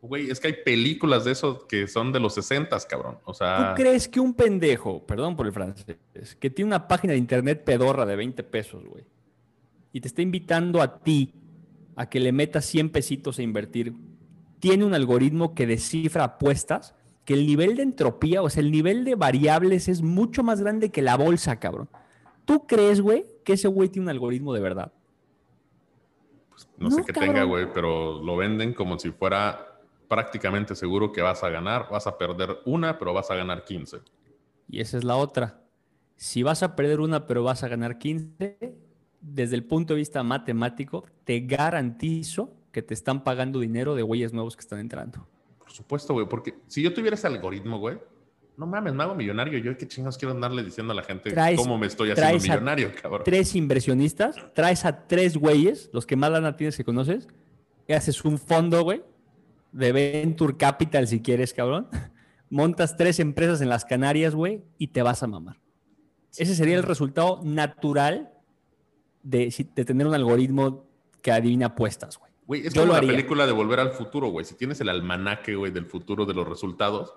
Güey, es que hay películas de eso que son de los 60, cabrón. O sea.
¿Tú crees que un pendejo, perdón por el francés, que tiene una página de internet pedorra de 20 pesos, güey, y te está invitando a ti a que le metas 100 pesitos a invertir, tiene un algoritmo que descifra apuestas que el nivel de entropía, o sea, el nivel de variables es mucho más grande que la bolsa, cabrón. ¿Tú crees, güey, que ese güey tiene un algoritmo de verdad?
No, sé qué tenga, güey, pero lo venden como si fuera prácticamente seguro que vas a ganar. Vas a perder una, pero vas a ganar 15.
Y esa es la otra. Si vas a perder una, pero vas a ganar 15, desde el punto de vista matemático, te garantizo que te están pagando dinero de güeyes nuevos que están entrando.
Por supuesto, güey, porque si yo tuviera ese algoritmo, güey, no mames, me hago millonario. Yo, ¿qué chingados quiero andarle diciendo a la gente cómo me estoy haciendo millonario, cabrón?
Tres inversionistas, traes a tres güeyes, los que más lana tienes que conoces, y haces un fondo, güey, de Venture Capital si quieres, cabrón. Montas tres empresas en las Canarias, güey, y te vas a mamar. Ese sería el resultado natural de, de tener un algoritmo que adivina apuestas, güey.
Güey, es como la película de Volver al Futuro, güey. Si tienes el almanaque, güey, del futuro de los resultados,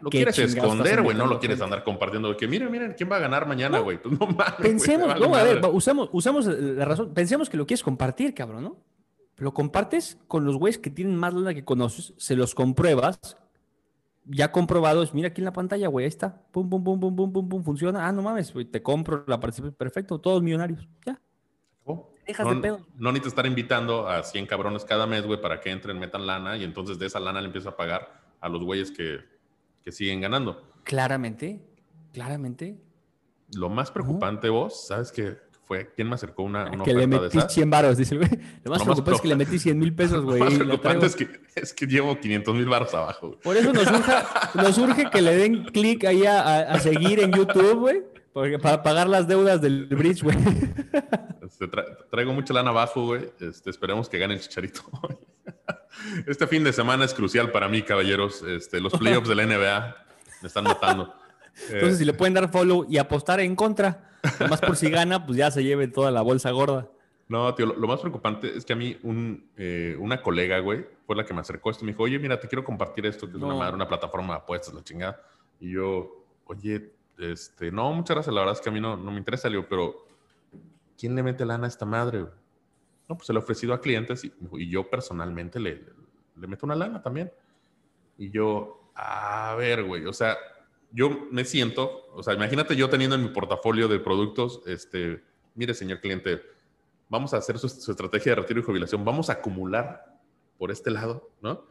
lo quieres esconder, güey, no lo quieres andar compartiendo. Que miren, miren, ¿quién va a ganar mañana, güey? pues no mames.
Pensemos, no, a ver, usamos, usamos la razón. Pensemos que lo quieres compartir, cabrón, ¿no? Lo compartes con los güeyes que tienen más lana que conoces, se los compruebas. Ya comprobados, mira aquí en la pantalla, güey, ahí está. Pum, pum, pum, pum, pum, pum, pum, funciona. Ah, no mames, güey, te compro la participación. Perfecto, todos millonarios. Ya
no, de pedo. No necesitas estar invitando a 100 cabrones cada mes, güey, para que entren, metan lana y entonces de esa lana le empieza a pagar a los güeyes que, que siguen ganando.
Claramente, claramente.
Lo más preocupante, vos, ¿sabes qué? Fue quién me acercó una, una
que le metí 100 baros, dice el güey. Lo más preocupante es que le metí 100 mil pesos, güey. Lo más
preocupante es que, es que llevo 500 mil baros abajo.
Por eso nos urge, nos urge que le den clic ahí a, a seguir en YouTube, güey porque para pagar las deudas del bridge, güey.
Este, traigo mucha lana abajo, güey. Este, esperemos que gane el chicharito. Este fin de semana es crucial para mí, caballeros. Este, los playoffs de la NBA me están matando.
Entonces, eh, si le pueden dar follow y apostar en contra, además por si gana, pues ya se lleve toda la bolsa gorda.
No, tío, lo, más preocupante es que a mí un, eh, una colega, güey, fue la que me acercó esto. Me dijo, oye, mira, te quiero compartir esto, que es una, una plataforma de apuestas, la chingada. Y yo, oye, este, no, muchas gracias, la verdad es que a mí no, no me interesa, Leo, pero ¿quién le mete lana a esta madre? No, pues se lo he ofrecido a clientes y, yo personalmente le, le, meto una lana también. Y yo, a ver, güey, o sea, yo me siento, o sea, imagínate yo teniendo en mi portafolio de productos, este, mire, señor cliente, vamos a hacer su, su estrategia de retiro y jubilación, vamos a acumular por este lado, ¿no?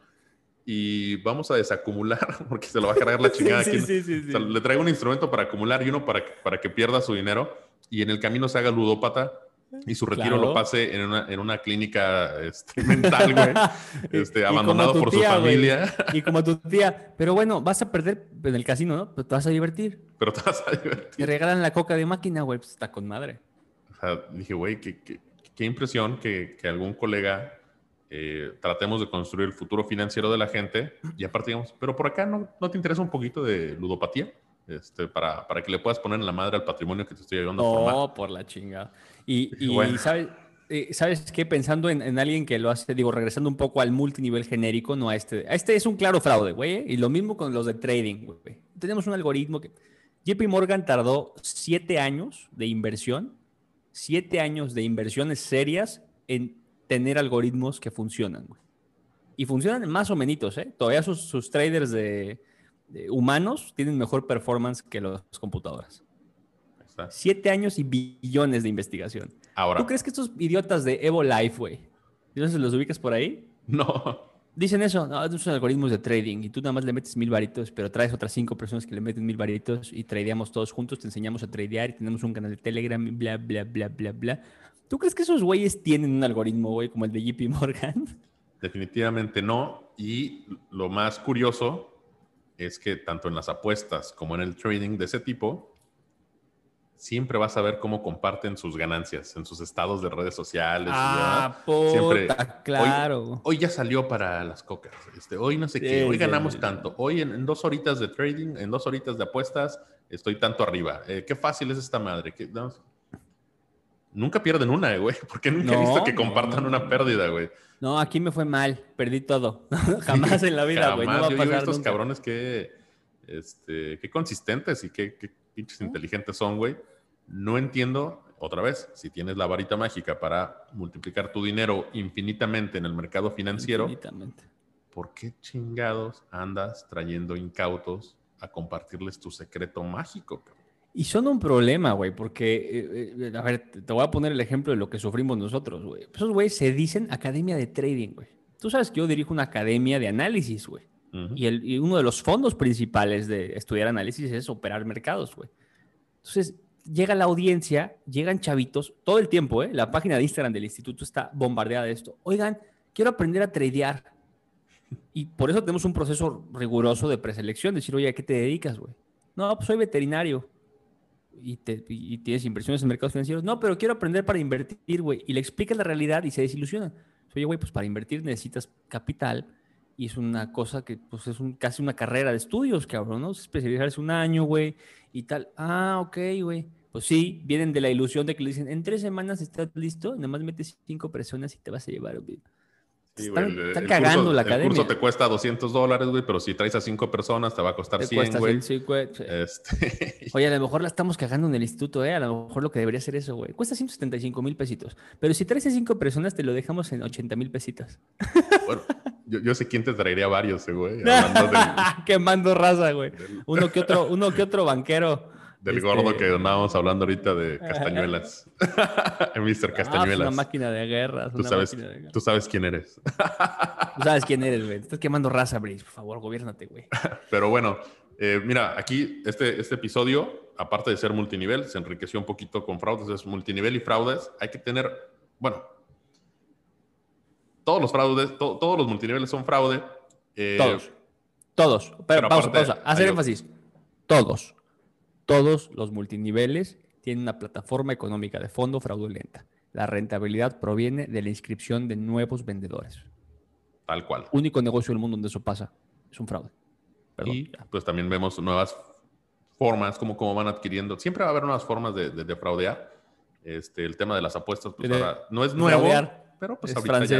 y vamos a desacumular porque se lo va a cargar la chingada. aquí. le traigo un instrumento para acumular y uno para, para que pierda su dinero y en el camino se haga ludópata y su retiro lo pase en una, en una clínica este, mental, güey, este, abandonado por su familia.
Y como tu tía, pero bueno, vas a perder en el casino, ¿no? Pero te vas a divertir.
Pero te vas a divertir.
Te regalan la coca de máquina, güey, pues está con madre.
O sea, dije, güey, qué, qué, qué impresión que, que algún colega eh, tratemos de construir el futuro financiero de la gente y aparte digamos, pero por acá no, no te interesa un poquito de ludopatía este, para, para, que le puedas poner en la madre al patrimonio que te estoy ayudando
a formar. por la chinga. Y, y ¿sabes, eh, ¿sabes qué? Pensando en, en, alguien que lo hace, digo, regresando un poco al multinivel genérico, no a este. A este es un claro fraude, güey. ¿eh? Y lo mismo con los de trading, güey. Tenemos un algoritmo que... JP Morgan tardó siete años de inversión, siete años de inversiones serias en tener algoritmos que funcionan, Y funcionan más o menos, ¿eh? Todavía sus, traders de, humanos tienen mejor performance que las computadoras. Siete años y billones de investigación. Ahora. ¿Tú crees que estos idiotas de Evo Life, güey, se los ubicas por ahí?
No.
Dicen eso, no, son algoritmos de trading y tú nada más le metes mil varitos, pero traes otras cinco personas que le meten mil varitos y tradeamos todos juntos, te enseñamos a tradear y tenemos un canal de Telegram y bla, bla, bla, bla, bla. ¿Tú crees que esos güeyes tienen un algoritmo, güey, como el de JP Morgan?
Definitivamente no. Y lo más curioso es que tanto en las apuestas como en el trading de ese tipo, siempre vas a ver cómo comparten sus ganancias en sus estados de redes sociales.
Ah, puta, claro.
Hoy, ya salió para las cocas. Este, hoy no sé qué. Hoy ganamos tanto. Hoy en, dos horitas de trading, en dos horitas de apuestas, estoy tanto arriba. Eh, qué fácil es esta madre. ¿Qué, nunca pierden una, güey, porque nunca he visto que compartan una pérdida, güey.
No, aquí me fue mal, perdí todo. Jamás en la vida, güey. No va a pasar
estos cabrones que, este, qué consistentes y qué, pinches inteligentes son, güey. No entiendo, otra vez, si tienes la varita mágica para multiplicar tu dinero infinitamente en el mercado financiero, infinitamente. ¿por qué chingados andas trayendo incautos a compartirles tu secreto mágico?
Y son un problema, güey, porque, eh, eh, a ver, te voy a poner el ejemplo de lo que sufrimos nosotros, güey. Esos güeyes se dicen academia de trading, güey. Tú sabes que yo dirijo una academia de análisis, güey. y, y, uno de los fondos principales de estudiar análisis es operar mercados, güey. Entonces, llega la audiencia, llegan chavitos, todo el tiempo, ¿eh? La página de Instagram del instituto está bombardeada de esto. Oigan, quiero aprender a tradear. Y por eso tenemos un proceso riguroso de preselección, decir, oye, ¿a qué te dedicas, güey? No, pues soy veterinario. Y, tienes inversiones en mercados financieros. No, pero quiero aprender para invertir, güey. Y le explicas la realidad y se desilusionan. Oye, güey, pues para invertir necesitas capital y es una cosa que pues es un, casi una carrera de estudios, cabrón, ¿no? Especializarse un año, güey, y tal. Ah, ok, güey. Pues sí, vienen de la ilusión de que le dicen, en tres semanas estás listo, nada más metes cinco personas y te vas a llevar, güey.
Sí, están, cagando la academia. El curso te cuesta 200 dólares, güey, pero si traes a cinco personas te va a costar 100, güey.
Este... Oye, a lo mejor la estamos cagando en el instituto, ¿eh? A lo mejor lo que debería ser eso, güey. Cuesta 175 mil pesitos. Pero si traes a cinco personas te lo dejamos en 80 mil pesitos.
Bueno, yo, sé quién te traería varios, eh, güey.
Quemando raza, güey. Uno que otro, uno que otro banquero
del este, gordo que andábamos hablando ahorita de Castañuelas. Mr. Castañuelas.
Ah, una máquina de guerra.
Tú sabes, tú sabes quién eres.
tú sabes quién eres, güey. Estás quemando raza, Brice. Por favor, gobiernate, güey.
Pero bueno, eh, mira, aquí este, este episodio, aparte de ser multinivel, se enriqueció un poquito con fraudes. Es multinivel y fraudes. Hay que tener, bueno, todos los fraudes, todos los multiniveles son fraude.
Eh, todos. Todos. Pero, pausa, pausa. Hacer énfasis. Todos todos los multiniveles tienen una plataforma económica de fondo fraudulenta. La rentabilidad proviene de la inscripción de nuevos vendedores.
Tal cual.
Único negocio del mundo donde eso pasa es un fraude.
y pues también vemos nuevas formas, como, cómo van adquiriendo. Siempre va a haber nuevas formas de, de, fraudear. Este, el tema de las apuestas, pues ahora no es nuevo, pero pues ahorita ya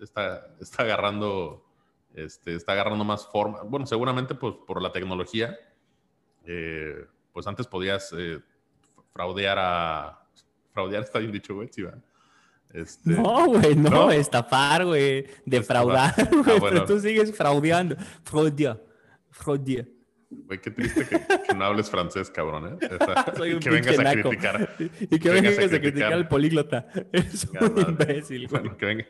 está, está agarrando, este, está agarrando más forma. Bueno, seguramente pues por la tecnología. Eh, pues antes podías eh, fraudear a... Fraudear está bien dicho, güey, sí, va.
Este, no, güey, no, estafar, güey, defraudar, güey, tú sigues fraudeando. Fraudia, fraudia.
Güey, qué triste que, no hables francés, cabrón, ¿eh? Soy un que vengas
a criticar. Y que, vengas, a criticar, al políglota. Es un imbécil, güey.
que venga.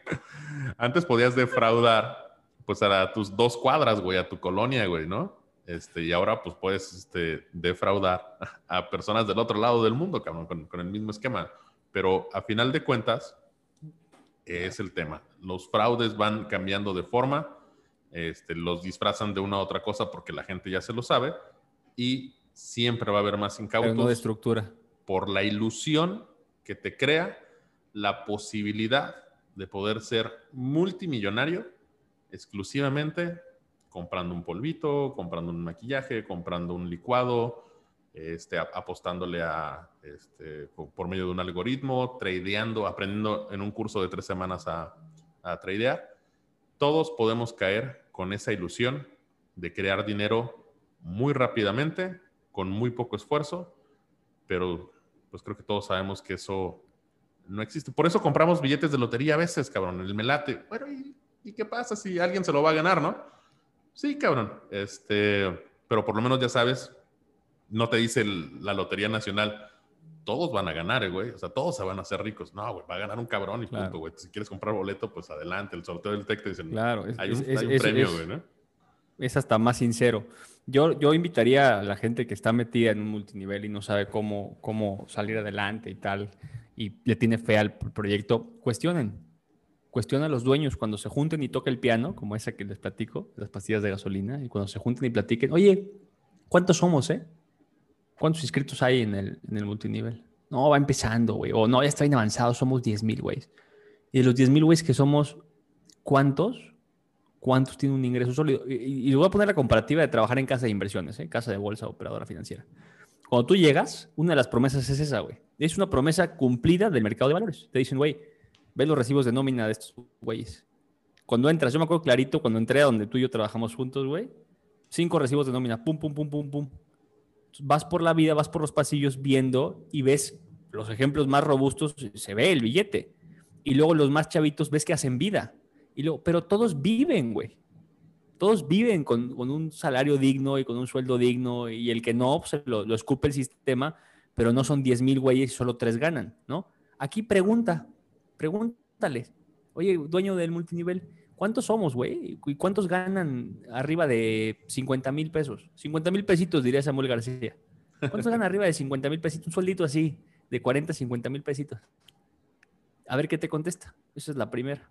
Antes podías defraudar, pues, a tus dos cuadras, güey, a tu colonia, güey, ¿no? Este, y ahora pues puedes este, defraudar a personas del otro lado del mundo, cabrón, con, el mismo esquema. Pero a final de cuentas, es el tema. Los fraudes van cambiando de forma, este, los disfrazan de una u otra cosa porque la gente ya se lo sabe y siempre va a haber más incautos.
no de estructura.
Por la ilusión que te crea la posibilidad de poder ser multimillonario exclusivamente comprando un polvito, comprando un maquillaje, comprando un licuado, este, apostándole a, este, por medio de un algoritmo, tradeando, aprendiendo en un curso de tres semanas a, a tradear. Todos podemos caer con esa ilusión de crear dinero muy rápidamente, con muy poco esfuerzo, pero pues creo que todos sabemos que eso no existe. Por eso compramos billetes de lotería a veces, cabrón, el melate. Bueno, ¿y, ¿y qué pasa si alguien se lo va a ganar, no? Sí, cabrón. Este, pero por lo menos ya sabes, no te dice la Lotería Nacional, todos van a ganar, güey. O sea, todos se van a hacer ricos. No, güey, va a ganar un cabrón y punto, güey. Si quieres comprar boleto, pues adelante. El sorteo del TEC te dicen, claro, hay un, premio, güey, ¿no?
Es hasta más sincero. Yo, yo invitaría a la gente que está metida en un multinivel y no sabe cómo, cómo salir adelante y tal, y le tiene fe al proyecto, cuestionen cuestiona a los dueños cuando se junten y toca el piano, como esa que les platico, las pastillas de gasolina, y cuando se junten y platiquen, oye, ¿cuántos somos, eh? ¿Cuántos inscritos hay en el, en el multinivel? No, va empezando, güey. O no, ya está bien avanzado, somos 10 mil, güey. Y de los 10 mil, güey, que somos, ¿cuántos? ¿Cuántos tienen un ingreso sólido? Y, y, voy a poner la comparativa de trabajar en casa de inversiones, ¿eh? casa de bolsa, operadora financiera. Cuando tú llegas, una de las promesas es esa, güey. Es una promesa cumplida del mercado de valores. Te dicen, güey, ves los recibos de nómina de estos güeyes. Cuando entras, yo me acuerdo clarito cuando entré a donde tú y yo trabajamos juntos, güey. Cinco recibos de nómina, pum, pum, pum, pum, pum. Vas por la vida, vas por los pasillos viendo y ves los ejemplos más robustos, se ve el billete. Y luego los más chavitos ves que hacen vida. Y luego, pero todos viven, güey. Todos viven con, un salario digno y con un sueldo digno y el que no, pues lo, lo escupe el sistema, pero no son 10 mil güeyes y solo tres ganan, ¿no? Aquí pregunta, pregúntale, oye, dueño del multinivel, ¿cuántos somos, güey? ¿Y cuántos ganan arriba de 50 mil pesos? 50 mil pesitos, diría Samuel García. ¿Cuántos ganan arriba de 50 mil pesitos? Un sueldito así, de 40, 50 mil pesitos. A ver qué te contesta. Esa es la primera.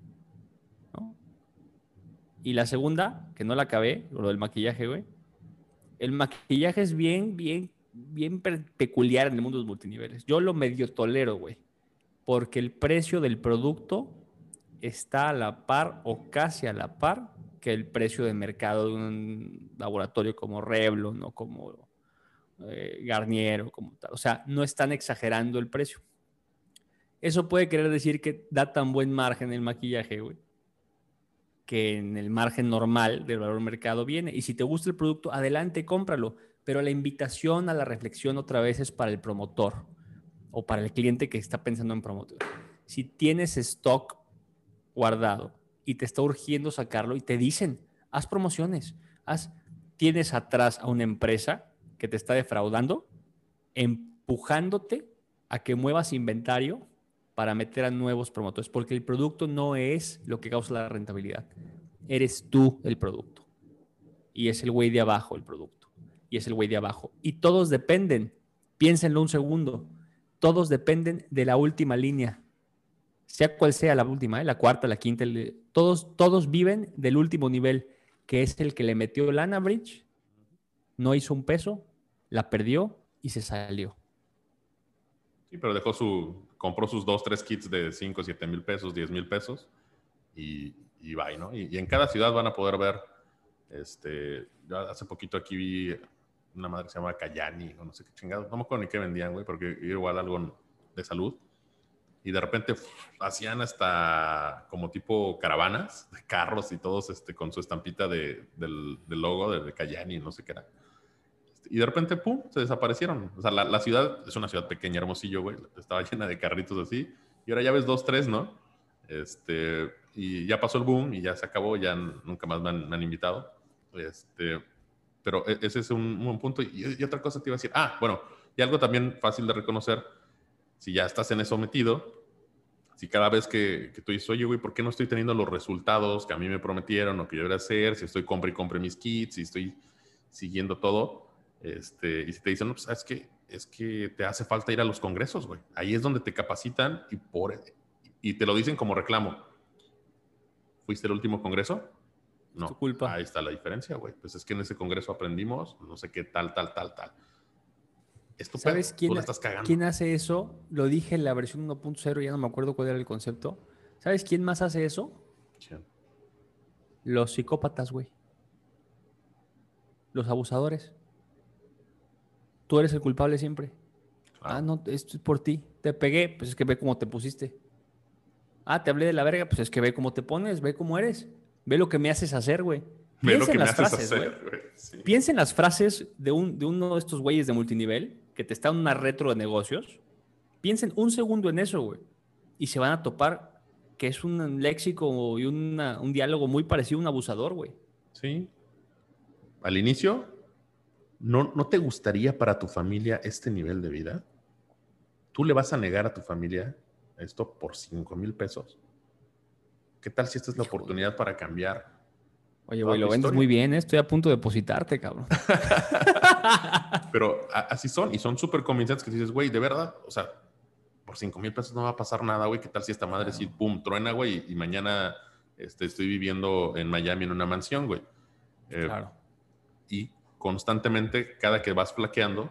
Y la segunda, que no la acabé, lo del maquillaje, güey. El maquillaje es bien, bien, bien peculiar en el mundo de los multiniveles. Yo lo medio tolero, güey. Porque el precio del producto está a la par o casi a la par que el precio de mercado de un laboratorio como Revlon o como eh, Garnier o como tal. O sea, no están exagerando el precio. Eso puede querer decir que da tan buen margen el maquillaje, güey, que en el margen normal del valor mercado viene. Y si te gusta el producto, adelante, cómpralo. Pero la invitación a la reflexión otra vez es para el promotor o para el cliente que está pensando en promotor. Si tienes stock guardado y te está urgiendo sacarlo y te dicen, haz promociones, haz, tienes atrás a una empresa que te está defraudando, empujándote a que muevas inventario para meter a nuevos promotores, porque el producto no es lo que causa la rentabilidad. Eres tú el producto. Y es el güey de abajo el producto. Y es el güey de abajo. Y todos dependen, piénsenlo un segundo, todos dependen de la última línea. Sea cual sea la última, ¿eh? la cuarta, la quinta, todos, todos viven del último nivel, que es el que le metió Lana Bridge, no hizo un peso, la perdió y se salió.
Sí, pero dejó su, compró sus dos, tres kits de 5, 7 mil pesos, 10 mil pesos y, y bye, ¿no? Y, en cada ciudad van a poder ver, este, hace poquito aquí vi una madre que se llama Cayani o no sé qué chingado, no me acuerdo ni qué vendían, güey, porque igual algo de salud. Y de repente hacían hasta como tipo caravanas de carros y todos este, con su estampita de, del, logo de, de Cayani, no sé qué era y de repente, pum, se desaparecieron. O sea, la, ciudad es una ciudad pequeña, hermosillo, güey. Estaba llena de carritos así. Y ahora ya ves dos, tres, ¿no? Este, y ya pasó el boom y ya se acabó, ya nunca más me han, invitado. Este, pero e, ese es un, buen punto. Y, otra cosa te iba a decir, ah, bueno, y algo también fácil de reconocer, si ya estás en eso metido, si cada vez que, que tú dices, oye, güey, ¿por qué no estoy teniendo los resultados que a mí me prometieron o que yo debería hacer? Si estoy compre y compre mis kits, si estoy siguiendo todo, este, y si te dicen, no, pues es que, es que te hace falta ir a los congresos, güey. Ahí es donde te capacitan y, por, y te lo dicen como reclamo. ¿Fuiste el último congreso? No. culpa. Ahí está la diferencia, güey. Pues es que en ese congreso aprendimos no sé qué tal, tal, tal, tal.
¿Sabes quién, estás quién hace eso? Lo dije en la versión 1.0, ya no me acuerdo cuál era el concepto. ¿Sabes quién más hace eso? Los psicópatas, güey. Los abusadores tú eres el culpable siempre. Ah, no, esto es por ti. Te pegué, pues es que ve cómo te pusiste. Ah, te hablé de la verga, pues es que ve cómo te pones, ve cómo eres. Ve lo que me haces hacer, güey. Piensa en las frases, güey. Piensa en las frases de, un, de uno de estos güeyes de multinivel que te está en una retro de negocios. Piensen un segundo en eso, güey. Y se van a topar que es un léxico y un diálogo muy parecido a un abusador, güey.
Sí. Al inicio ¿No, te gustaría para tu familia este nivel de vida? ¿Tú le vas a negar a tu familia esto por 5 mil pesos? ¿Qué tal si esta es la oportunidad para cambiar?
Oye, güey, lo vendes muy bien, ¿eh? estoy a punto de depositarte, cabrón.
Pero así son, y son súper convincentes que dices, güey, de verdad, o sea, por 5 mil pesos no va a pasar nada, güey. ¿Qué tal si esta madre sí, pum, truena, güey, y, mañana este, estoy viviendo en Miami en una mansión, güey? Eh, claro. Y constantemente, cada que vas flaqueando,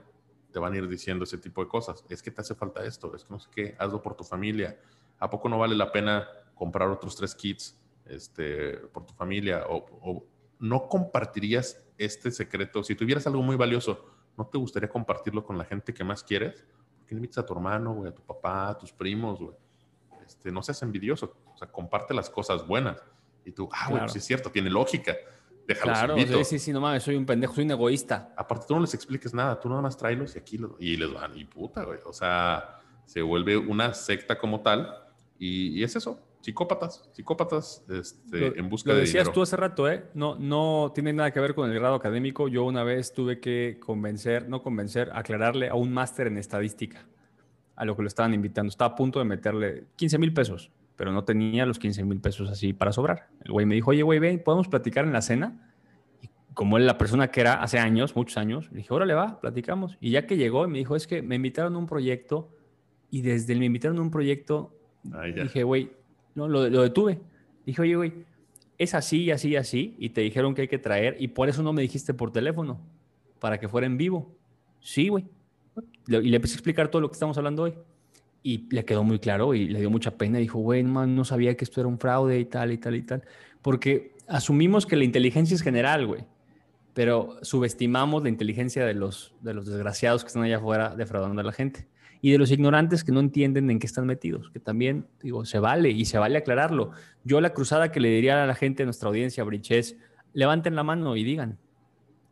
te van a ir diciendo ese tipo de cosas. Es que te hace falta esto, es que no sé qué, hazlo por tu familia. ¿A poco no vale la pena comprar otros tres kits este, por tu familia? O, no compartirías este secreto? Si tuvieras algo muy valioso, ¿no te gustaría compartirlo con la gente que más quieres? ¿Por qué invitas a tu hermano, güey, a tu papá, a tus primos, güey? Este, no seas envidioso, o sea, comparte las cosas buenas. Y tú, ah, bueno, sí es cierto, tiene lógica
claro, sí, sí, sí, no mames, soy un pendejo, soy un egoísta.
Aparte, tú no les expliques nada, tú nada más tráelos y aquí y les van, y puta, güey. O sea, se vuelve una secta como tal y, es eso. Psicópatas, psicópatas este, en busca
lo
de
decías tú hace rato, ¿eh? No, no tiene nada que ver con el grado académico. Yo una vez tuve que convencer, no convencer, aclararle a un máster en estadística a lo que lo estaban invitando. Estaba a punto de meterle 15 mil pesos, pero no tenía los 15 mil pesos así para sobrar. El güey me dijo, oye, güey, ven, ¿podemos platicar en la cena? Y como él la persona que era hace años, muchos años, le dije, órale, va, platicamos. Y ya que llegó, me dijo, es que me invitaron a un proyecto y desde el me invitaron a un proyecto, dije, güey, no, lo, detuve. Dije, oye, güey, es así, así, así, y te dijeron que hay que traer, y por eso no me dijiste por teléfono, para que fuera en vivo. Sí, güey. Y le empecé a explicar todo lo que estamos hablando hoy. Y le quedó muy claro y le dio mucha pena. Dijo, güey, no sabía que esto era un fraude y tal y tal y tal. Porque asumimos que la inteligencia es general, güey. Pero subestimamos la inteligencia de los, de los desgraciados que están allá afuera defraudando a la gente. Y de los ignorantes que no entienden en qué están metidos. Que también, digo, se vale y se vale aclararlo. Yo la cruzada que le diría a la gente de nuestra audiencia, Briches, levanten la mano y digan,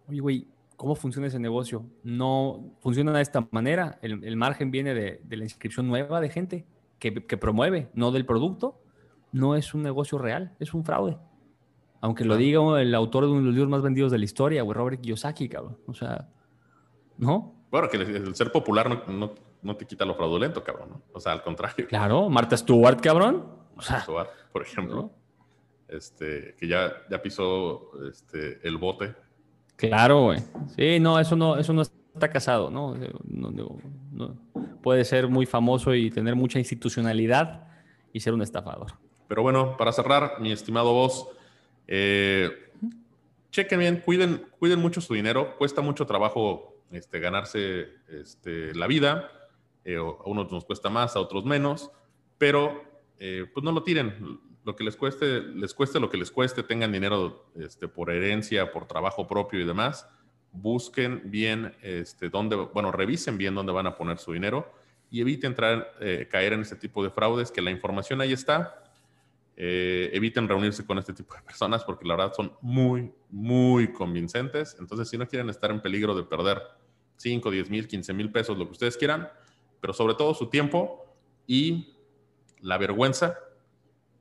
oye, güey, ¿Cómo funciona ese negocio? No funciona de esta manera. El, margen viene de, la inscripción nueva de gente que, promueve, no del producto. No es un negocio real, es un fraude. Aunque lo diga el autor de uno de los libros más vendidos de la historia, güey, Robert Kiyosaki, cabrón. O sea, ¿no?
Bueno, que el, ser popular no, te quita lo fraudulento, cabrón. ¿no? O sea, al contrario.
Claro, Marta Stewart, cabrón.
Marta Stewart, por ejemplo. Este, que ya, ya pisó este, el bote
Claro, güey. Sí, no, eso no, eso no está casado, ¿no? Puede ser muy famoso y tener mucha institucionalidad y ser un estafador.
Pero bueno, para cerrar, mi estimado vos, eh, chequen bien, cuiden, cuiden mucho su dinero. Cuesta mucho trabajo este, ganarse este, la vida. Eh, a unos nos cuesta más, a otros menos. Pero eh, pues no lo tiren lo que les cueste, les cueste lo que les cueste, tengan dinero este, por herencia, por trabajo propio y demás, busquen bien este, dónde, bueno, revisen bien dónde van a poner su dinero y eviten eh, caer en este tipo de fraudes, que la información ahí está. Eviten reunirse con este tipo de personas porque la verdad son muy, muy convincentes. Entonces, si no quieren estar en peligro de perder 5, 10 mil, 15 mil pesos, lo que ustedes quieran, pero sobre todo su tiempo y la vergüenza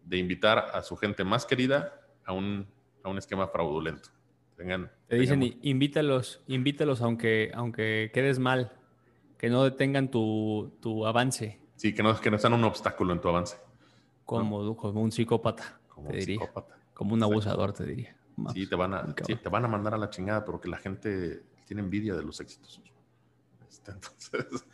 de invitar a su gente más querida a un, a un esquema fraudulento. Tengan,
Te dicen, invítalos, invítalos aunque, aunque quedes mal, que no detengan tu, tu avance.
Sí, que no, que no sean un obstáculo en tu avance.
Como, como un psicópata, como te un diría. Psicópata. Como un abusador, te diría.
sí, te van, a, te van a mandar a la chingada porque la gente tiene envidia de los éxitos. Este, entonces,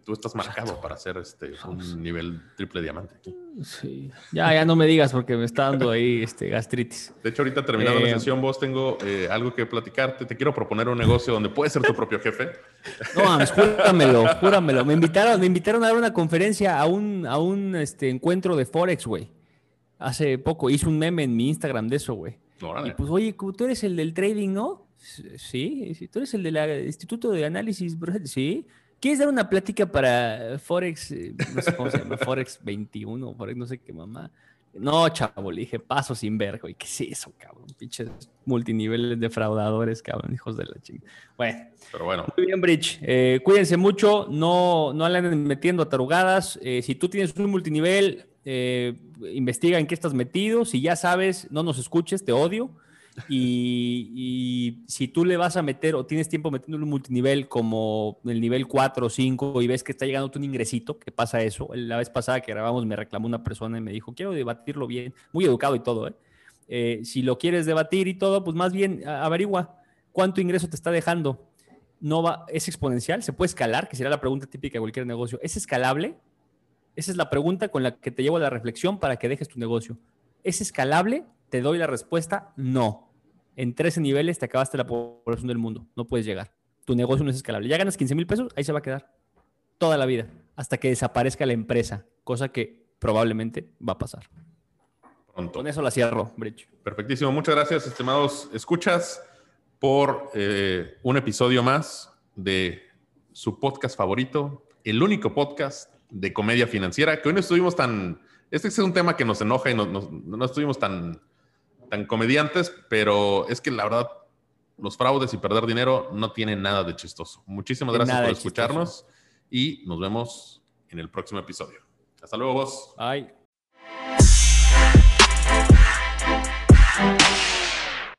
tú estás marcado para hacer este, un nivel triple diamante aquí.
Sí. Ya, ya no me digas porque me está dando ahí este, gastritis.
De hecho, ahorita terminando la eh, sesión, vos tengo eh, algo que platicarte. Te quiero proponer un negocio donde puedes ser tu propio jefe.
No, júramelo, júramelo. Me invitaron, me invitaron a dar una conferencia a un, a un este, encuentro de Forex, güey. Hace poco hice un meme en mi Instagram de eso, güey. Y pues, oye, tú eres el del trading, ¿no? Sí, sí, tú eres el del Instituto de Análisis, sí. ¿Quieres dar una plática para Forex? Eh, no sé cómo se llama, Forex 21, Forex no sé qué mamá. No, chavo, le dije, paso sin ver, güey. ¿Qué es eso, cabrón? Pinches multiniveles defraudadores, cabrón, hijos de la chingada. Bueno.
Pero bueno.
Muy bien, Bridge. Eh, cuídense mucho, no, no anden metiendo tarugadas. Eh, si tú tienes un multinivel, investiga en qué estás metido. Si ya sabes, no nos escuches, te odio. Y, si tú le vas a meter o tienes tiempo metiéndole un multinivel como el nivel 4 o 5 y ves que está llegando un ingresito, que pasa eso. La vez pasada que grabamos me reclamó una persona y me dijo, quiero debatirlo bien, muy educado y todo. ¿eh? Eh, si lo quieres debatir y todo, pues más bien averigua cuánto ingreso te está dejando. No va, es exponencial, se puede escalar, que sería la pregunta típica de cualquier negocio. ¿Es escalable? Esa es la pregunta con la que te llevo a la reflexión para que dejes tu negocio. ¿Es escalable? Te doy la respuesta, no. En 13 niveles te acabaste la población del mundo. No puedes llegar. Tu negocio no es escalable. Ya ganas 15 mil pesos, ahí se va a quedar. Toda la vida. Hasta que desaparezca la empresa. Cosa que probablemente va a pasar. Pronto. Con eso la cierro, Bridge.
Perfectísimo. Muchas gracias, estimados escuchas, por eh, un episodio más de su podcast favorito, el único podcast de comedia financiera, que hoy no estuvimos tan este es un tema que nos enoja y no estuvimos tan, tan comediantes, pero es que la verdad, los fraudes y perder dinero no tienen nada de chistoso. Muchísimas gracias por escucharnos y nos vemos en el próximo episodio. Hasta luego, vos.
Bye.